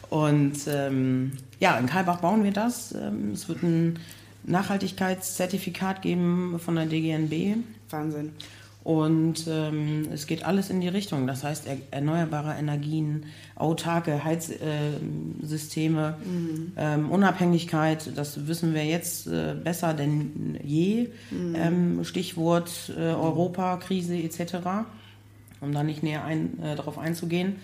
Und ähm, ja, in Karlbach bauen wir das. Ähm, es wird ein Nachhaltigkeitszertifikat geben von der DGNB. Wahnsinn. Und ähm, es geht alles in die Richtung. Das heißt, er, erneuerbare Energien, autarke Heizsysteme, ähm, Unabhängigkeit, das wissen wir jetzt äh, besser denn je. Ähm, Stichwort äh, Europakrise etc., um da nicht näher ein, äh, darauf einzugehen.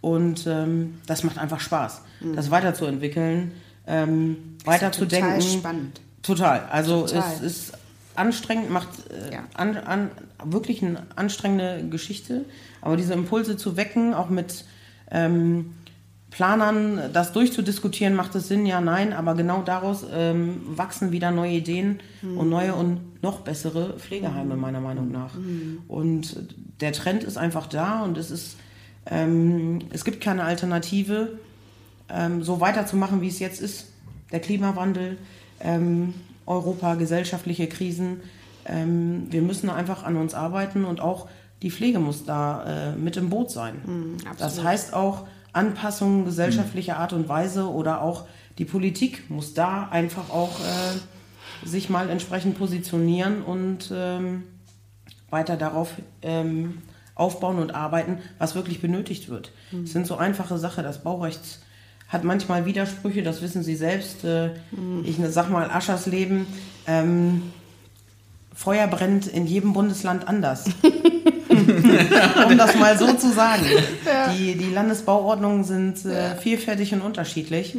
Und ähm, das macht einfach Spaß, das weiterzuentwickeln, ähm, weiterzudenken. Total spannend. Total. Also Total. es ist anstrengend, macht äh, Ja. an, an, wirklich eine anstrengende Geschichte. Aber diese Impulse zu wecken, auch mit ähm, Planern das durchzudiskutieren, macht es Sinn? Ja, nein. Aber genau daraus ähm, wachsen wieder neue Ideen und neue und noch bessere Pflegeheime, meiner Meinung nach. Und der Trend ist einfach da und es ist, ähm, es gibt keine Alternative ähm, so weiterzumachen, wie es jetzt ist. Der Klimawandel, ähm, Europa, gesellschaftliche Krisen. Ähm, wir müssen einfach an uns arbeiten und auch die Pflege muss da äh, mit im Boot sein. das absolut. heißt auch Anpassungen gesellschaftlicher Art und Weise oder auch die Politik muss da einfach auch äh, sich mal entsprechend positionieren und ähm, weiter darauf ähm, aufbauen und arbeiten, was wirklich benötigt wird. Es sind so einfache Sachen. Das Baurecht hat manchmal Widersprüche, das wissen Sie selbst. Äh, Ich ne, sag mal, Aschers Leben. Ähm, Feuer brennt in jedem Bundesland anders. um das mal so zu sagen. Die, die Landesbauordnungen sind äh, vielfältig und unterschiedlich,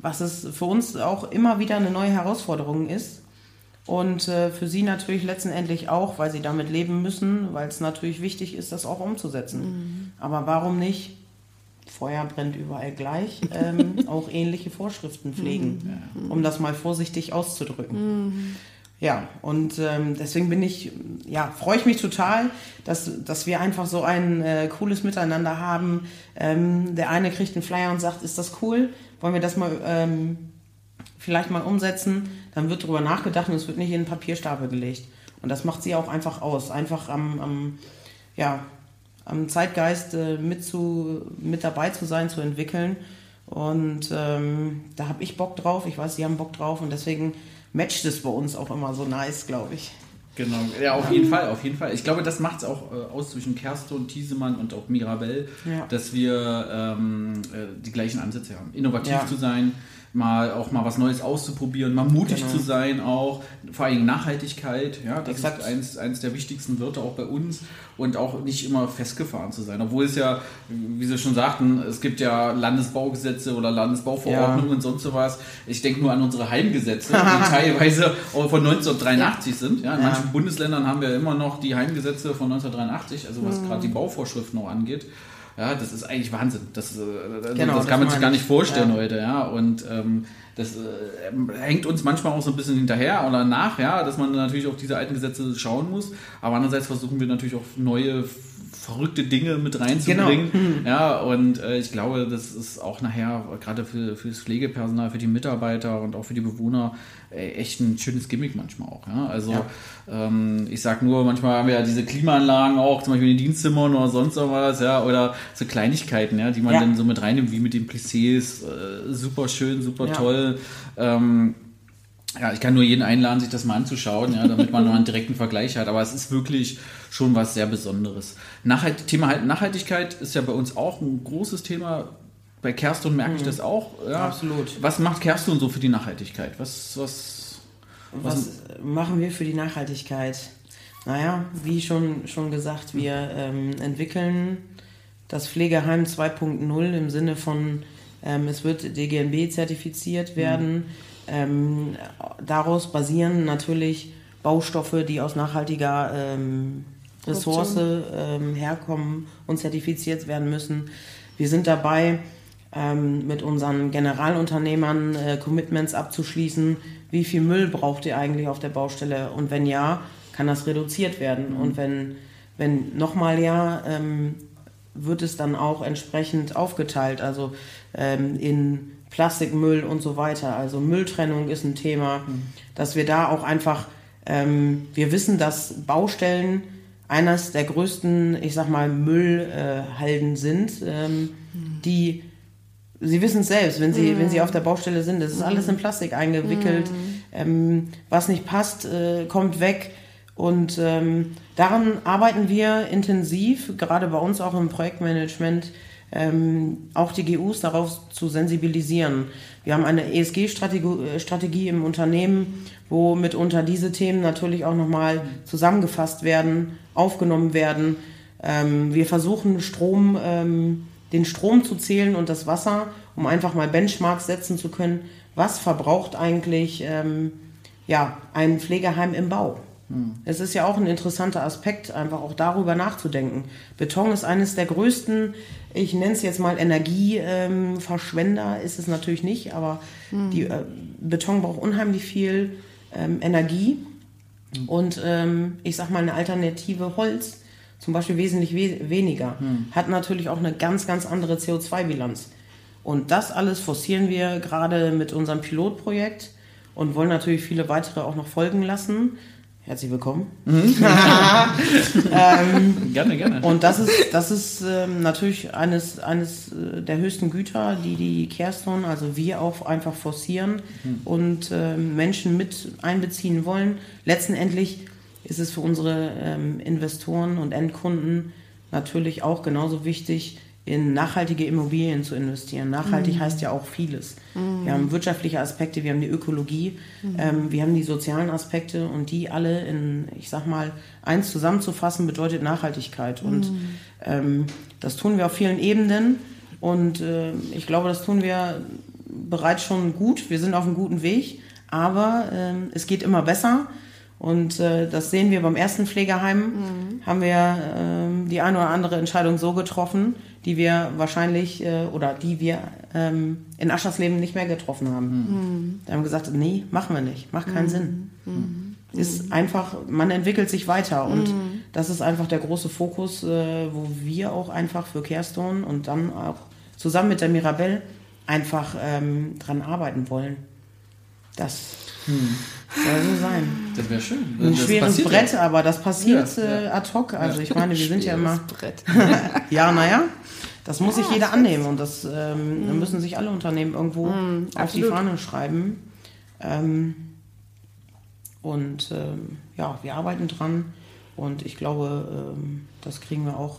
was es für uns auch immer wieder eine neue Herausforderung ist. Und äh, für sie natürlich letztendlich auch, weil sie damit leben müssen, weil es natürlich wichtig ist, das auch umzusetzen. Aber warum nicht? Feuer brennt überall gleich, ähm, auch ähnliche Vorschriften pflegen, um das mal vorsichtig auszudrücken. Ja, und ähm, deswegen bin ich, ja, freue ich mich total, dass, dass wir einfach so ein äh, cooles Miteinander haben. Ähm, der eine kriegt einen Flyer und sagt, ist das cool? Wollen wir das mal ähm, vielleicht mal umsetzen? Dann wird darüber nachgedacht und es wird nicht in den Papierstapel gelegt. Und das macht sie auch einfach aus. Einfach am, am ja, am Zeitgeist äh, mit, zu, mit dabei zu sein, zu entwickeln. Und ähm, da habe ich Bock drauf. Ich weiß, Sie haben Bock drauf. Und deswegen matcht es bei uns auch immer so nice, glaube ich. Genau, ja, auf jeden Fall, auf jeden Fall. Ich glaube, das macht es auch äh, aus zwischen Kerstin, Thiesemann und auch Mirabell, Ja. dass wir ähm, äh, die gleichen Ansätze haben. Innovativ Ja. zu sein, mal auch mal was Neues auszuprobieren, mal mutig Genau. zu sein auch, vor allem Nachhaltigkeit, ja, das Exakt. ist eins, eins der wichtigsten Wörter auch bei uns und auch nicht immer festgefahren zu sein. Obwohl es ja, wie Sie schon sagten, es gibt ja Landesbaugesetze oder Landesbauverordnungen Ja. und sonst sowas. Ich denke nur an unsere Heimgesetze, die teilweise auch von 1983 sind. Ja, in Ja. manchen Bundesländern haben wir immer noch die Heimgesetze von 1983, also Mhm. was gerade die Bauvorschriften noch angeht. Ja, das ist eigentlich Wahnsinn. Das, äh, also Genau, das das kann man sich gar ich. nicht vorstellen Ja. heute, ja. Und ähm, das äh, hängt uns manchmal auch so ein bisschen hinterher oder nach, ja, dass man natürlich auf diese alten Gesetze schauen muss. Aber andererseits versuchen wir natürlich auch neue verrückte Dinge mit reinzubringen. Genau. Ja, und äh, ich glaube, das ist auch nachher gerade für, für das Pflegepersonal, für die Mitarbeiter und auch für die Bewohner äh, echt ein schönes Gimmick manchmal auch. Ja? Also Ja. ähm, ich sag nur, manchmal haben wir ja diese Klimaanlagen auch, zum Beispiel in den Dienstzimmern oder sonst was, ja, oder so Kleinigkeiten, ja, die man Ja. dann so mit reinnimmt, wie mit den Plissés, äh, super schön, super toll. Ähm, ja, ich kann nur jeden einladen, sich das mal anzuschauen, ja, damit man mal einen direkten Vergleich hat. Aber es ist wirklich schon was sehr Besonderes. Nachhalt, Thema halt Nachhaltigkeit ist ja bei uns auch ein großes Thema. Bei Kerstin merke ich das auch. Ja. Mhm. Absolut. Was macht Kerstin so für die Nachhaltigkeit? Was, was, Was machen wir für die Nachhaltigkeit? Naja, wie schon, schon gesagt, wir ähm, entwickeln das Pflegeheim 2.0 im Sinne von, ähm, es wird DGNB zertifiziert werden. Ähm, daraus basieren natürlich Baustoffe, die aus nachhaltiger ähm, Ressource ähm, herkommen und zertifiziert werden müssen. Wir sind dabei, ähm, mit unseren Generalunternehmern äh, Commitments abzuschließen. Wie viel Müll braucht ihr eigentlich auf der Baustelle? Und wenn ja, kann das reduziert werden. Und wenn, wenn nochmal ja, ähm, wird es dann auch entsprechend aufgeteilt, also ähm, in Plastikmüll und so weiter. Also Mülltrennung ist ein Thema, dass wir da auch einfach, ähm, wir wissen, dass Baustellen eines der größten, ich sag mal, Müllhalden sind, ähm, die Sie wissen es selbst, wenn Sie, wenn Sie auf der Baustelle sind, das ist alles in Plastik eingewickelt. Ähm, was nicht passt, äh, kommt weg. Und ähm, daran arbeiten wir intensiv, gerade bei uns auch im Projektmanagement, ähm, auch die GUs darauf zu sensibilisieren. Wir haben eine ESG-Strategie äh, im Unternehmen, wo mitunter diese Themen natürlich auch nochmal zusammengefasst werden, aufgenommen werden. Ähm, wir versuchen Strom, ähm, den Strom zu zählen und das Wasser, um einfach mal Benchmarks setzen zu können. Was verbraucht eigentlich ähm, ja, ein Pflegeheim im Bau? Es ist ja auch ein interessanter Aspekt, einfach auch darüber nachzudenken. Beton ist eines der größten, ich nenne es jetzt mal Energieverschwender, ist es natürlich nicht, aber die, äh, Beton braucht unheimlich viel ähm, Energie und ähm, ich sag mal eine Alternative Holz zum Beispiel wesentlich we weniger, hat natürlich auch eine ganz, ganz andere CO2-Bilanz. Und das alles forcieren wir gerade mit unserem Pilotprojekt und wollen natürlich viele weitere auch noch folgen lassen. Herzlich willkommen. gerne, gerne. Und das ist, das ist ähm, natürlich eines, eines äh, der höchsten Güter, die die Kerstin, also wir auch einfach forcieren und ähm, Menschen mit einbeziehen wollen. Letztendlich ist es für unsere ähm, Investoren und Endkunden natürlich auch genauso wichtig, in nachhaltige Immobilien zu investieren. Nachhaltig mhm. heißt ja auch vieles. Mhm. Wir haben wirtschaftliche Aspekte, wir haben die Ökologie, mhm. ähm, wir haben die sozialen Aspekte und die alle in, ich sag mal, eins zusammenzufassen bedeutet Nachhaltigkeit. Und mhm. ähm, das tun wir auf vielen Ebenen und äh, ich glaube, das tun wir bereits schon gut. Wir sind auf einem guten Weg, aber äh, es geht immer besser. Und äh, das sehen wir beim ersten Pflegeheim, mhm. haben wir äh, die eine oder andere Entscheidung so getroffen, die wir wahrscheinlich äh, oder die wir ähm, in Aschersleben nicht mehr getroffen haben. Mhm. Da haben wir gesagt, nee, machen wir nicht, macht keinen mhm. Sinn. Mhm. Ist einfach, man entwickelt sich weiter und mhm. das ist einfach der große Fokus, äh, wo wir auch einfach für Kehrstone und dann auch zusammen mit der Mirabelle einfach ähm, dran arbeiten wollen. Das hm. Soll so sein. Das wäre schön. Ein das schweres Brett, ja. aber das passiert ja, äh, ad hoc. Also ich meine, wir sind ja immer. Brett. ja, naja. Das muss sich jeder annehmen und das ähm, mhm. müssen sich alle Unternehmen irgendwo mhm, auf absolut. die Fahne schreiben. Ähm, und ähm, ja, wir arbeiten dran und ich glaube, ähm, das kriegen wir auch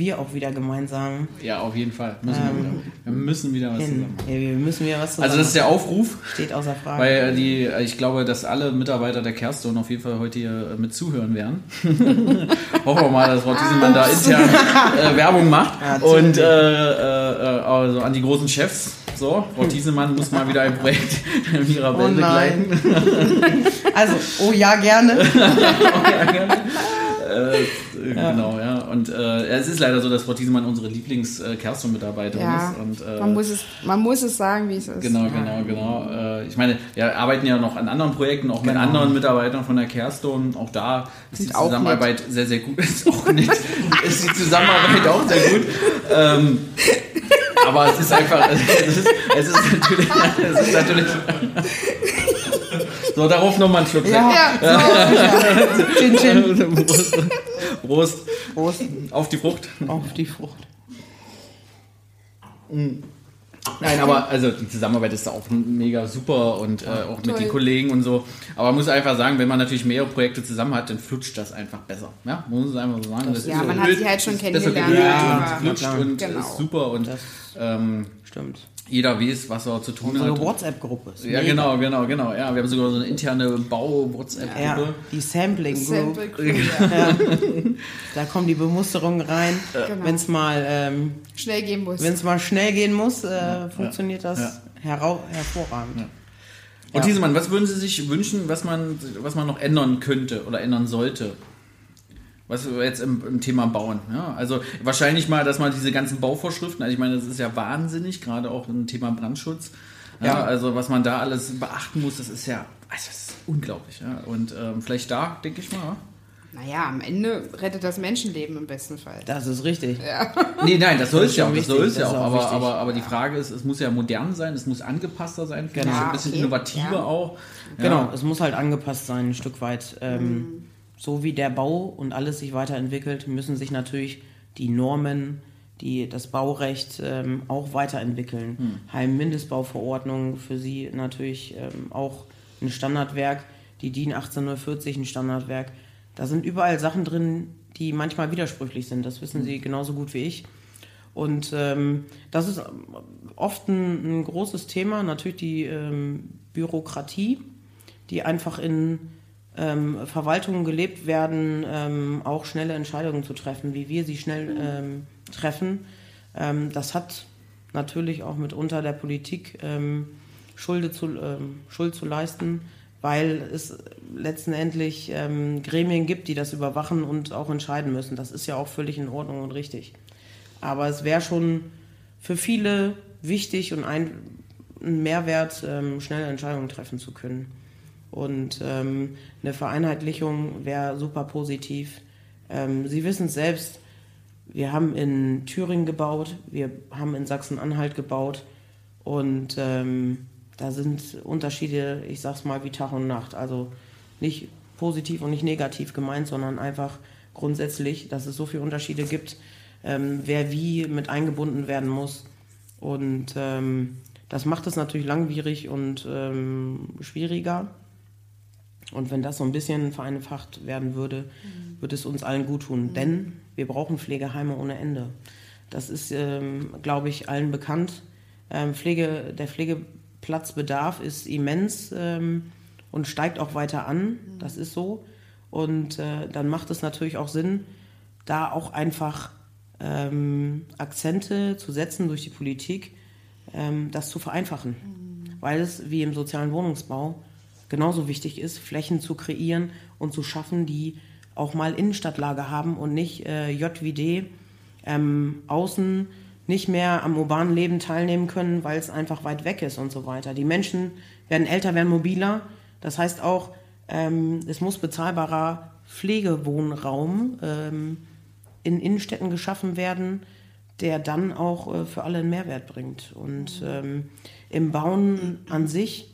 wir auch wieder gemeinsam. Ja, auf jeden Fall. Müssen ähm, wir, wieder, wir müssen wieder was hin. zusammen machen. Ja, wir müssen wieder was zusammen Also das ist der Aufruf. Steht außer Frage. Weil die, ich glaube, dass alle Mitarbeiter der Kerstin auf jeden Fall heute hier mit zuhören werden. Hoffen wir mal, dass Frau Thiesemann da intern äh, Werbung macht. Ja, und äh, äh, also an die großen Chefs. So, Frau Thiesemann muss mal wieder ein Projekt in ihrer Welt oh begleiten. also, oh ja, gerne. oh ja, gerne. Äh, ja. Genau, ja. Und äh, es ist leider so, dass Frau Thiesemann unsere Lieblings-Kerstin-Mitarbeiterin ja, ist. Und, äh, man, muss es, man muss es sagen, wie es ist. Genau, genau, genau. Äh, ich meine, wir arbeiten ja noch an anderen Projekten, auch genau. mit anderen Mitarbeitern von der Kerstin. Auch da ist die Zusammenarbeit sehr, sehr gut. ist auch nicht, ist die Zusammenarbeit auch sehr gut. Ähm, aber es ist einfach, es ist, es ist natürlich, es ist natürlich so, darauf nochmal einen Schluck. Ja, ja. So, chin, chin. Prost. Prost. Prost. Auf die Frucht. Auf die Frucht. Mm. Nein, aber also die Zusammenarbeit ist auch mega super und äh, auch mit den Kollegen und so. Aber man muss einfach sagen, wenn man natürlich mehrere Projekte zusammen hat, dann flutscht das einfach besser. Ja, man muss es einfach so sagen. Das ja, man hat sie halt schon kennengelernt. Ja, und flutscht und genau. ist super und das ähm, stimmt jeder weiß, was er zu tun Unsere hat. WhatsApp-Gruppe. Ja, genau, genau, genau. Ja, wir haben sogar so eine interne Bau-WhatsApp-Gruppe. Ja, die Sampling Group. Sample ja. Da kommen die Bemusterungen rein. Genau. Wenn es mal ähm, schnell gehen muss. Wenn es mal schnell gehen muss, äh, funktioniert das hervorragend. Und Thiesemann, was würden Sie sich wünschen, was man, was man noch ändern könnte oder ändern sollte? Was wir jetzt im, im, Thema Bauen. Ja? Also wahrscheinlich mal, dass man diese ganzen Bauvorschriften, also ich meine, das ist ja wahnsinnig, gerade auch im Thema Brandschutz. Ja, ja. Also was man da alles beachten muss, das ist ja, also das ist unglaublich. Ja? Und ähm, vielleicht da, denke ich mal. Naja, am Ende rettet das Menschenleben im besten Fall. Das ist richtig. Ja. Nee, nein, das soll es ja auch. Das soll es ja auch. Aber, aber, aber die Frage ist, es muss ja modern sein, es muss angepasster sein, genau. ein bisschen okay. innovativer ja. auch. Genau, es muss halt angepasst sein, ein Stück weit. Ähm, mhm so wie der Bau und alles sich weiterentwickelt, müssen sich natürlich die Normen, die, das Baurecht ähm, auch weiterentwickeln. Hm. Heimmindestbauverordnung für sie natürlich ähm, auch ein Standardwerk, die DIN 1840 ein Standardwerk. Da sind überall Sachen drin, die manchmal widersprüchlich sind. Das wissen hm. Sie genauso gut wie ich. Und ähm, das ist oft ein, ein, großes Thema, natürlich die ähm, Bürokratie, die einfach in ähm, Verwaltungen gelebt werden, ähm, auch schnelle Entscheidungen zu treffen, wie wir sie schnell ähm, treffen. Ähm, das hat natürlich auch mitunter der Politik ähm, Schulde zu, ähm, Schuld zu leisten, weil es letztendlich Gremien gibt, die das überwachen und auch entscheiden müssen. Das ist ja auch völlig in Ordnung und richtig. Aber es wäre schon für viele wichtig und ein, ein Mehrwert, schnelle Entscheidungen treffen zu können. Und ähm, eine Vereinheitlichung wäre super positiv. Ähm, Sie wissen es selbst, wir haben in Thüringen gebaut, wir haben in Sachsen-Anhalt gebaut und ähm, da sind Unterschiede, ich sag's mal, wie Tag und Nacht. Also nicht positiv und nicht negativ gemeint, sondern einfach grundsätzlich, dass es so viele Unterschiede gibt, ähm, wer wie mit eingebunden werden muss. Und ähm, das macht es natürlich langwierig und ähm, schwieriger. Und wenn das so ein bisschen vereinfacht werden würde, würde es uns allen gut tun. Denn wir brauchen Pflegeheime ohne Ende. Das ist, ähm, glaube ich, allen bekannt. Ähm, Pflege, der Pflegeplatzbedarf ist immens ähm, und steigt auch weiter an. Das ist so. Und äh, dann macht es natürlich auch Sinn, da auch einfach ähm, Akzente zu setzen durch die Politik, ähm, das zu vereinfachen. Weil es wie im sozialen Wohnungsbau genauso wichtig ist, Flächen zu kreieren und zu schaffen, die auch mal Innenstadtlage haben und nicht äh, JWD ähm, außen nicht mehr am urbanen Leben teilnehmen können, weil es einfach weit weg ist und so weiter. Die Menschen werden älter, werden mobiler. Das heißt auch, ähm, es muss bezahlbarer Pflegewohnraum ähm, in Innenstädten geschaffen werden, der dann auch äh, für alle einen Mehrwert bringt. Und ähm, im Bauen an sich,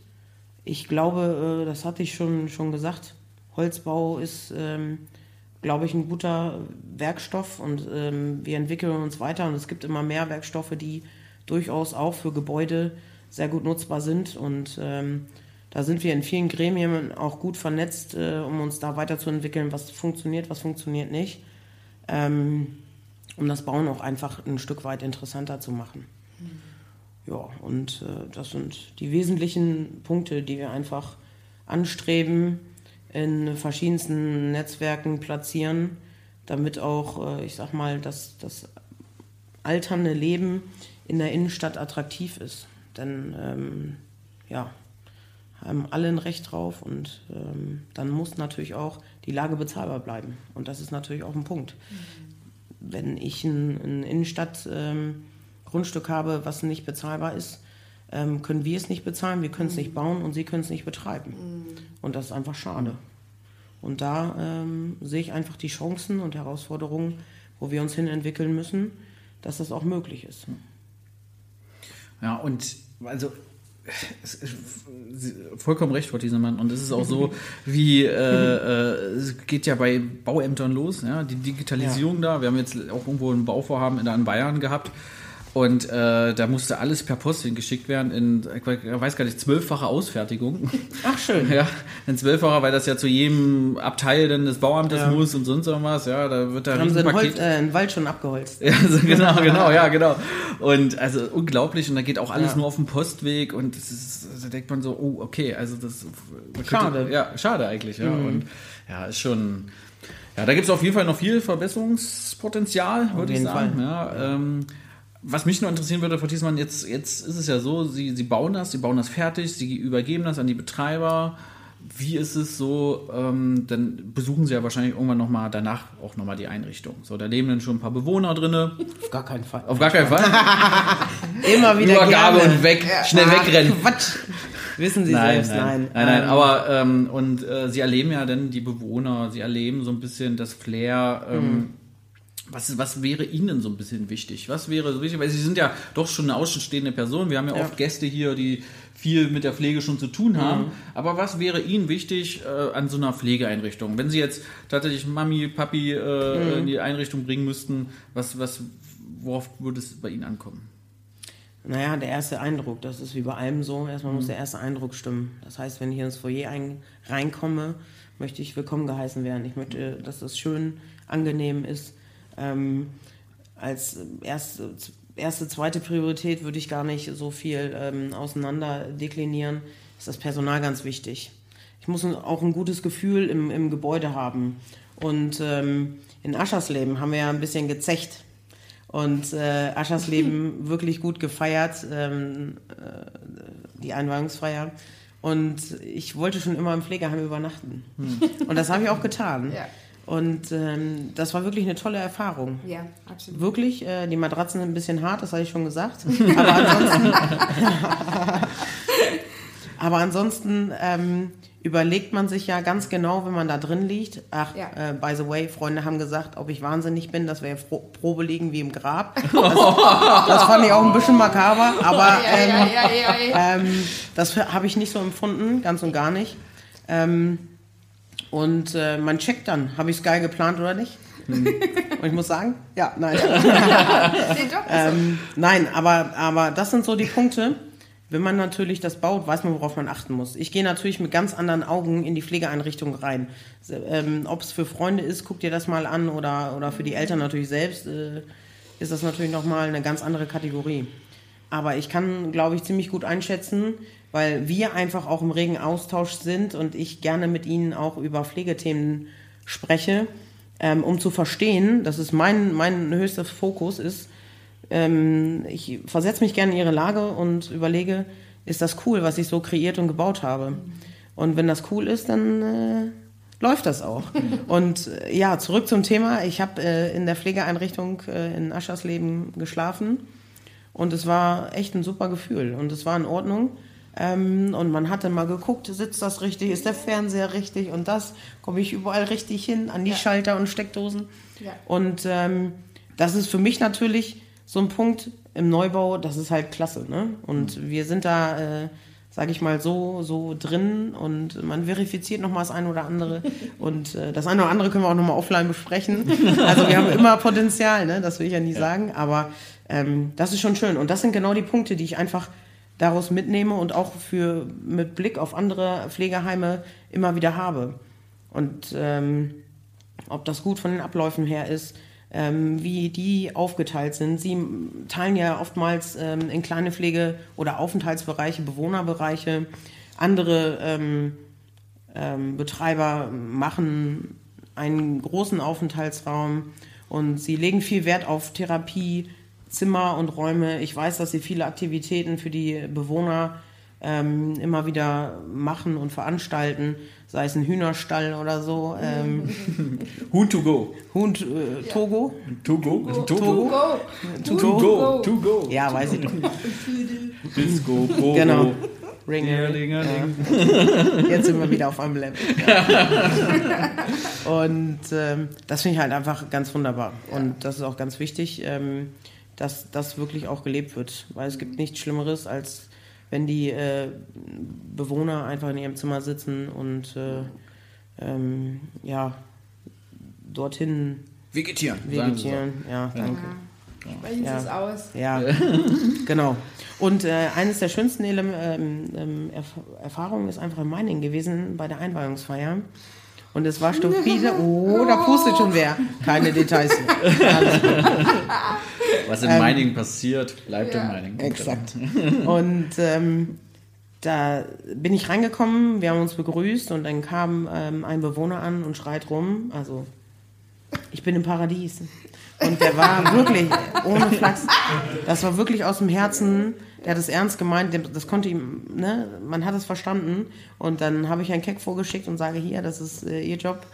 ich glaube, äh, das hatte ich schon, schon gesagt, Holzbau ist, ähm, glaube ich, ein guter Werkstoff und ähm, wir entwickeln uns weiter und es gibt immer mehr Werkstoffe, die durchaus auch für Gebäude sehr gut nutzbar sind und ähm, da sind wir in vielen Gremien auch gut vernetzt, äh, um uns da weiterzuentwickeln, was funktioniert, was funktioniert nicht, ähm, um das Bauen auch einfach ein Stück weit interessanter zu machen. Ja, und äh, das sind die wesentlichen Punkte, die wir einfach anstreben, in verschiedensten Netzwerken platzieren, damit auch, äh, ich sag mal, das, das alternde Leben in der Innenstadt attraktiv ist. Denn ähm, ja, haben alle ein Recht drauf und ähm, dann muss natürlich auch die Lage bezahlbar bleiben. Und das ist natürlich auch ein Punkt. Wenn ich ein, ein Innenstadt-Grundstück habe, was nicht bezahlbar ist, ähm, können wir es nicht bezahlen, wir können es nicht bauen und sie können es nicht betreiben. Und das ist einfach schade. Und da ähm, sehe ich einfach die Chancen und Herausforderungen, wo wir uns hin entwickeln müssen, dass das auch möglich ist. Ja, und also es ist vollkommen recht, Frau Thiesemann. Und es ist auch so, wie äh, äh, es geht ja bei Bauämtern los, ja, die Digitalisierung da. Wir haben jetzt auch irgendwo ein Bauvorhaben in, in Bayern gehabt. Und äh, da musste alles per Post hingeschickt werden in, ich weiß gar nicht, zwölffache Ausfertigung. Ach, schön. Ja, in zwölffacher, weil das ja zu jedem Abteil dann des Bauamtes Ja. muss und sonst irgendwas. Ja, da wird da Da haben sie ein, Riesenpaket- Holz, äh, einen Wald schon abgeholzt. ja, so, genau, genau, ja, genau. Und also unglaublich und da geht auch alles Ja. nur auf dem Postweg und das ist, da denkt man so, oh, okay, also das Schade. Mhm. ja, schade eigentlich, ja. Und ja, ist schon. Ja, da gibt es auf jeden Fall noch viel Verbesserungspotenzial, würde ich sagen. Fall. Ja, ähm, was mich nur interessieren würde, Frau Thiesmann, jetzt, jetzt ist es ja so, Sie, Sie bauen das, Sie bauen das fertig, Sie übergeben das an die Betreiber. Wie ist es so, ähm, dann besuchen Sie ja wahrscheinlich irgendwann nochmal danach auch nochmal die Einrichtung. So, da leben dann schon ein paar Bewohner drinne. Auf gar keinen Fall. Auf gar keinen Fall. Immer wieder Übergabe gerne. und weg, schnell Ach, wegrennen. Quatsch. Wissen Sie Nein, selbst, nein, nein. nein, nein, Ähm, aber ähm, und äh, sie erleben ja dann die Bewohner, sie erleben so ein bisschen das Flair. Ähm, Mhm. Was, was wäre Ihnen so ein bisschen wichtig? Was wäre so wichtig? Weil Sie sind ja doch schon eine außenstehende Person. Wir haben ja, Ja. oft Gäste hier, die viel mit der Pflege schon zu tun haben. Aber was wäre Ihnen wichtig äh, an so einer Pflegeeinrichtung? Wenn Sie jetzt tatsächlich Mami, Papi äh, in die Einrichtung bringen müssten, was, was, worauf würde es bei Ihnen ankommen? Naja, der erste Eindruck, das ist wie bei allem so. Erstmal Mhm. muss der erste Eindruck stimmen. Das heißt, wenn ich ins Foyer ein, reinkomme, möchte ich willkommen geheißen werden. Ich möchte, dass das schön, angenehm ist. Ähm, als erste, erste, zweite Priorität würde ich gar nicht so viel ähm, auseinander deklinieren. Ist das Personal ganz wichtig. Ich muss auch ein gutes Gefühl im, im Gebäude haben. Und ähm, in Aschersleben haben wir ja ein bisschen gezecht und äh, Aschersleben wirklich gut gefeiert, ähm, äh, die Einweihungsfeier. Und ich wollte schon immer im Pflegeheim übernachten. Und das habe ich auch getan. Ja. Und ähm, das war wirklich eine tolle Erfahrung. Ja, absolut. Wirklich, äh, die Matratzen sind ein bisschen hart, das habe ich schon gesagt. Aber ansonsten, aber ansonsten ähm, überlegt man sich ja ganz genau, wenn man da drin liegt. Ach, Ja. äh, by the way, Freunde haben gesagt, ob ich wahnsinnig bin, dass wir ja Pro Probe liegen wie im Grab. Das, das fand ich auch ein bisschen makaber, aber ähm, ähm, das habe ich nicht so empfunden, ganz und gar nicht. Ähm, und äh, man checkt dann, habe ich es geil geplant oder nicht? Und ich muss sagen, ja, nein. Ähm, nein, aber, aber das sind so die Punkte. wenn man natürlich das baut, weiß man, worauf man achten muss. Ich gehe natürlich mit ganz anderen Augen in die Pflegeeinrichtung rein. Ähm, Ob es für Freunde ist, guck dir das mal an oder, oder für die Eltern natürlich selbst, äh, ist das natürlich nochmal eine ganz andere Kategorie. Aber ich kann, glaube ich, ziemlich gut einschätzen, weil wir einfach auch im regen Austausch sind und ich gerne mit ihnen auch über Pflegethemen spreche, ähm, um zu verstehen, dass es mein, mein höchster Fokus ist, ähm, ich versetze mich gerne in ihre Lage und überlege, ist das cool, was ich so kreiert und gebaut habe? Und wenn das cool ist, dann äh, läuft das auch. Und äh, ja, zurück zum Thema. Ich habe äh, in der Pflegeeinrichtung äh, in Aschersleben geschlafen und es war echt ein super Gefühl und es war in Ordnung. Ähm, und man hat dann mal geguckt, sitzt das richtig, ist der Fernseher richtig und das, komme ich überall richtig hin, an die ja. Schalter und Steckdosen. Ja. Und ähm, das ist für mich natürlich so ein Punkt im Neubau, das ist halt klasse. Ne? Und mhm. wir sind da, äh, sage ich mal, so, so drin und man verifiziert noch mal das eine oder andere. Und äh, das eine oder andere können wir auch noch mal offline besprechen. Also wir haben immer Potenzial, ne? das will ich ja nie ja. sagen. Aber ähm, das ist schon schön. Und das sind genau die Punkte, die ich einfach daraus mitnehme und auch für mit Blick auf andere Pflegeheime immer wieder habe. Und ähm, ob das gut von den Abläufen her ist, ähm, wie die aufgeteilt sind. Sie teilen ja oftmals ähm, in kleine Pflege- oder Aufenthaltsbereiche, Bewohnerbereiche. Andere ähm, ähm, Betreiber machen einen großen Aufenthaltsraum und sie legen viel Wert auf Therapie, Zimmer und Räume. Ich weiß, dass sie viele Aktivitäten für die Bewohner ähm, immer wieder machen und veranstalten sei es ein Hühnerstall oder so. Ähm, Huhn to go. Huhn äh, Togo. Togo. Togo. Togo. To go. To go. Ja, weiß ich doch. Disco, Bobo. Genau. Ringe. Ja. Jetzt sind wir wieder auf einem Level. Und ähm, das finde ich halt einfach ganz wunderbar. Und das ist auch ganz wichtig, ähm, dass das wirklich auch gelebt wird. Weil es gibt nichts Schlimmeres als wenn die äh, Bewohner einfach in ihrem Zimmer sitzen und äh, ähm, ja, dorthin vegetieren. Vegetieren, ja, danke. Ja. Sprechen ja. es aus. Ja, genau. Und äh, eines der schönsten ähm, ähm, Erf Erfahrungen ist einfach im Mining gewesen bei der Einweihungsfeier. Und es war stupide. Oh, da pustet schon wer. Keine Details. Was im ähm, Mining passiert, bleibt ja. im Mining. Exakt. Und ähm, da bin ich reingekommen, wir haben uns begrüßt und dann kam ähm, ein Bewohner an und schreit rum. Also, ich bin im Paradies. Und der war wirklich, ohne Flachs, das war wirklich aus dem Herzen, der hat es ernst gemeint, das konnte ihm, ne, man hat es verstanden. Und dann habe ich einen Keck vorgeschickt und sage, hier, das ist äh, Ihr Job.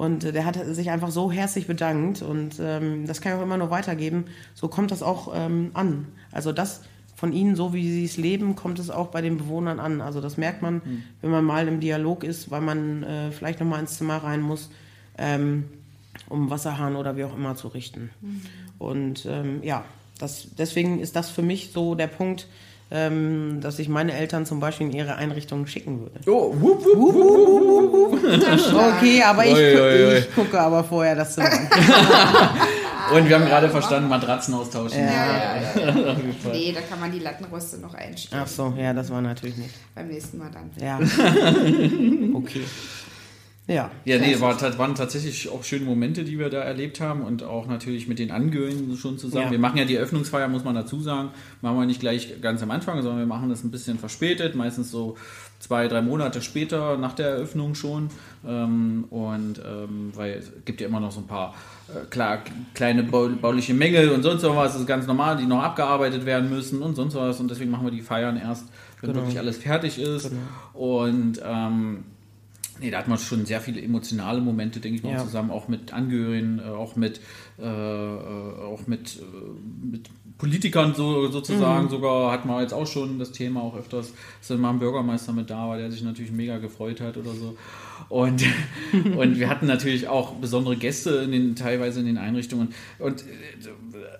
Und äh, der hat sich einfach so herzlich bedankt und ähm, das kann ich auch immer nur weitergeben. So kommt das auch ähm, an. Also das von ihnen, so wie sie es leben, kommt es auch bei den Bewohnern an. Also das merkt man, mhm. wenn man mal im Dialog ist, weil man äh, vielleicht nochmal ins Zimmer rein muss. Ähm, um Wasserhahn oder wie auch immer zu richten. Mhm. Und ähm, ja, das, deswegen ist das für mich so der Punkt, ähm, dass ich meine Eltern zum Beispiel in ihre Einrichtung schicken würde. Oh, wup, wup, wup, wup, okay, aber ich, oi, oi, oi. ich gucke aber vorher das Zimmer. Und wir haben gerade verstanden, Matratzen austauschen. Ja, ja, ja, ja. nee, da kann man die Lattenroste noch einstellen. Ach so, ja, das war natürlich nicht. Beim nächsten Mal dann. Ja. okay. Ja. Ja, nee, war, waren tatsächlich auch schöne Momente, die wir da erlebt haben und auch natürlich mit den Angehörigen schon zusammen. Ja. Wir machen ja die Eröffnungsfeier, muss man dazu sagen, machen wir nicht gleich ganz am Anfang, sondern wir machen das ein bisschen verspätet, meistens so zwei, drei Monate später nach der Eröffnung schon. Ähm, und ähm, weil es gibt ja immer noch so ein paar äh, klar, kleine bauliche Mängel und sonst was, das ist ganz normal, die noch abgearbeitet werden müssen und sonst was. Und deswegen machen wir die Feiern erst, wenn genau. wirklich alles fertig ist. Genau. Und ähm, Nee, da hat man schon sehr viele emotionale Momente, denke ich mal, ja. zusammen, auch mit Angehörigen, äh, auch mit, äh, äh, auch mit, äh, mit Politikern so, sozusagen. Mhm. Sogar hat man jetzt auch schon das Thema auch öfters, dass mal ein Bürgermeister mit da war, der sich natürlich mega gefreut hat oder so. Und, und wir hatten natürlich auch besondere Gäste in den, teilweise in den Einrichtungen. Und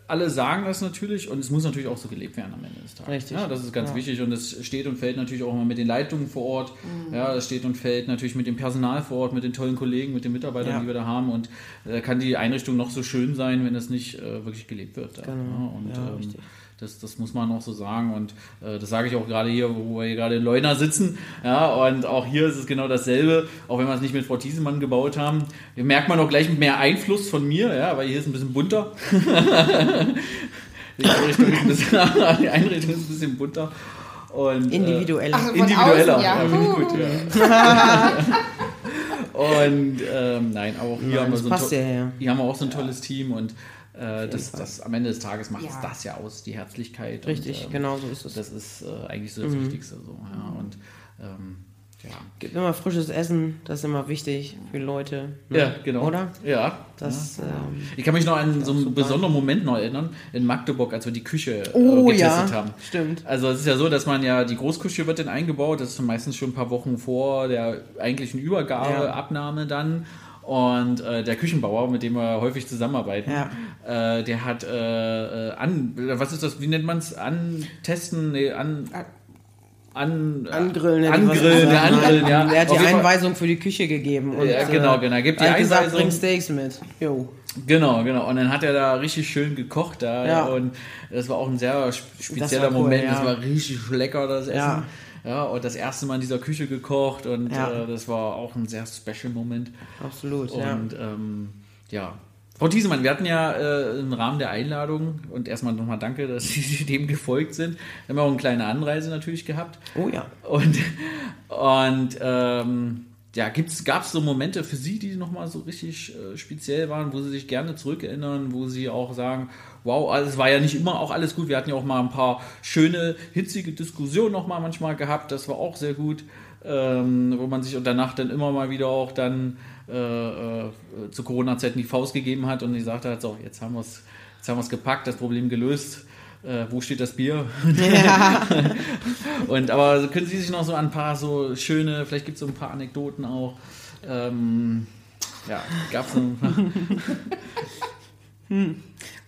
alle sagen das natürlich und es muss natürlich auch so gelebt werden am Ende des Tages. Richtig. Ja, das ist ganz ja. wichtig und es steht und fällt natürlich auch immer mit den Leitungen vor Ort. Mhm. Ja, es steht und fällt natürlich mit dem Personal vor Ort, mit den tollen Kollegen, mit den Mitarbeitern, ja. die wir da haben und da äh, kann die Einrichtung noch so schön sein, wenn es nicht äh, wirklich gelebt wird. Da, Genau. Und Ja, ähm, richtig. Das, das muss man auch so sagen. Und äh, das sage ich auch gerade hier, wo wir hier gerade in Leuna sitzen. Ja, und auch hier ist es genau dasselbe, auch wenn wir es nicht mit Frau Thiesemann gebaut haben. Hier merkt man auch gleich mehr Einfluss von mir, ja, weil hier ist ein bisschen bunter. die, Einrichtung ist ein bisschen, die Einrichtung ist ein bisschen bunter. Und, äh, Individuell. Ach, individueller. außen, ja. ja, gut, ja. und ähm, nein, aber auch hier, Nein, haben wir so ein ja her. hier haben wir auch so ein tolles Team und äh, das, das am Ende des Tages macht es Ja. das ja aus, die Herzlichkeit. Richtig, und, ähm, genau so ist es. Das ist äh, eigentlich so das Wichtigste. So, ja. Und ähm, ja. Gibt immer frisches Essen, das ist immer wichtig für Leute. ne? ja, genau. Oder? Ja. Das, ähm, Ich kann mich noch an so einen besonderen Moment noch erinnern, in Magdeburg, als wir die Küche Oh äh, getestet ja, haben. stimmt. Also es ist ja so, dass man ja, die Großküche wird dann eingebaut, das ist meistens schon ein paar Wochen vor der eigentlichen Übergabe, Ja. Abnahme dann. Und äh, der Küchenbauer, mit dem wir häufig zusammenarbeiten, Ja. äh, der hat äh, äh, an, was ist das, wie nennt man es? Antesten, nee, an, an, Angrillen. was Angrillen, gesagt. ja, angrillen, ja. Er hat die Einweisung für die Küche gegeben. Und, Ja, genau, genau. Er gibt die er hat gesagt, Einweisung. bring Steaks mit. Jo. Genau, genau. Und dann hat er da richtig schön gekocht da. Ja. Und das war auch ein sehr sp- spezieller cool, Moment. ja. Das war richtig lecker, das Essen. Ja. Ja. und das erste Mal in dieser Küche gekocht und Ja. äh, das war auch ein sehr special Moment. Absolut, ja. Und ähm, ja. Frau Thiesemann, wir hatten ja äh, im Rahmen der Einladung und erstmal nochmal danke, dass Sie dem gefolgt sind. Wir haben auch eine kleine Anreise natürlich gehabt. Oh ja. Und, und ähm, ja, gab es so Momente für Sie, die nochmal so richtig äh, speziell waren, wo Sie sich gerne zurückerinnern, wo Sie auch sagen, wow, also es war ja nicht immer auch alles gut. Wir hatten ja auch mal ein paar schöne, hitzige Diskussionen nochmal manchmal gehabt. Das war auch sehr gut, ähm, wo man sich und danach dann immer mal wieder auch dann äh, äh, zu Corona-Zeiten die Faust gegeben hat und gesagt hat, so, jetzt haben wir es gepackt, das Problem gelöst. Äh, wo steht das Bier? Und aber können Sie sich noch so ein paar so schöne, vielleicht gibt es so ein paar Anekdoten auch. Ähm, ja, gab es ein paar.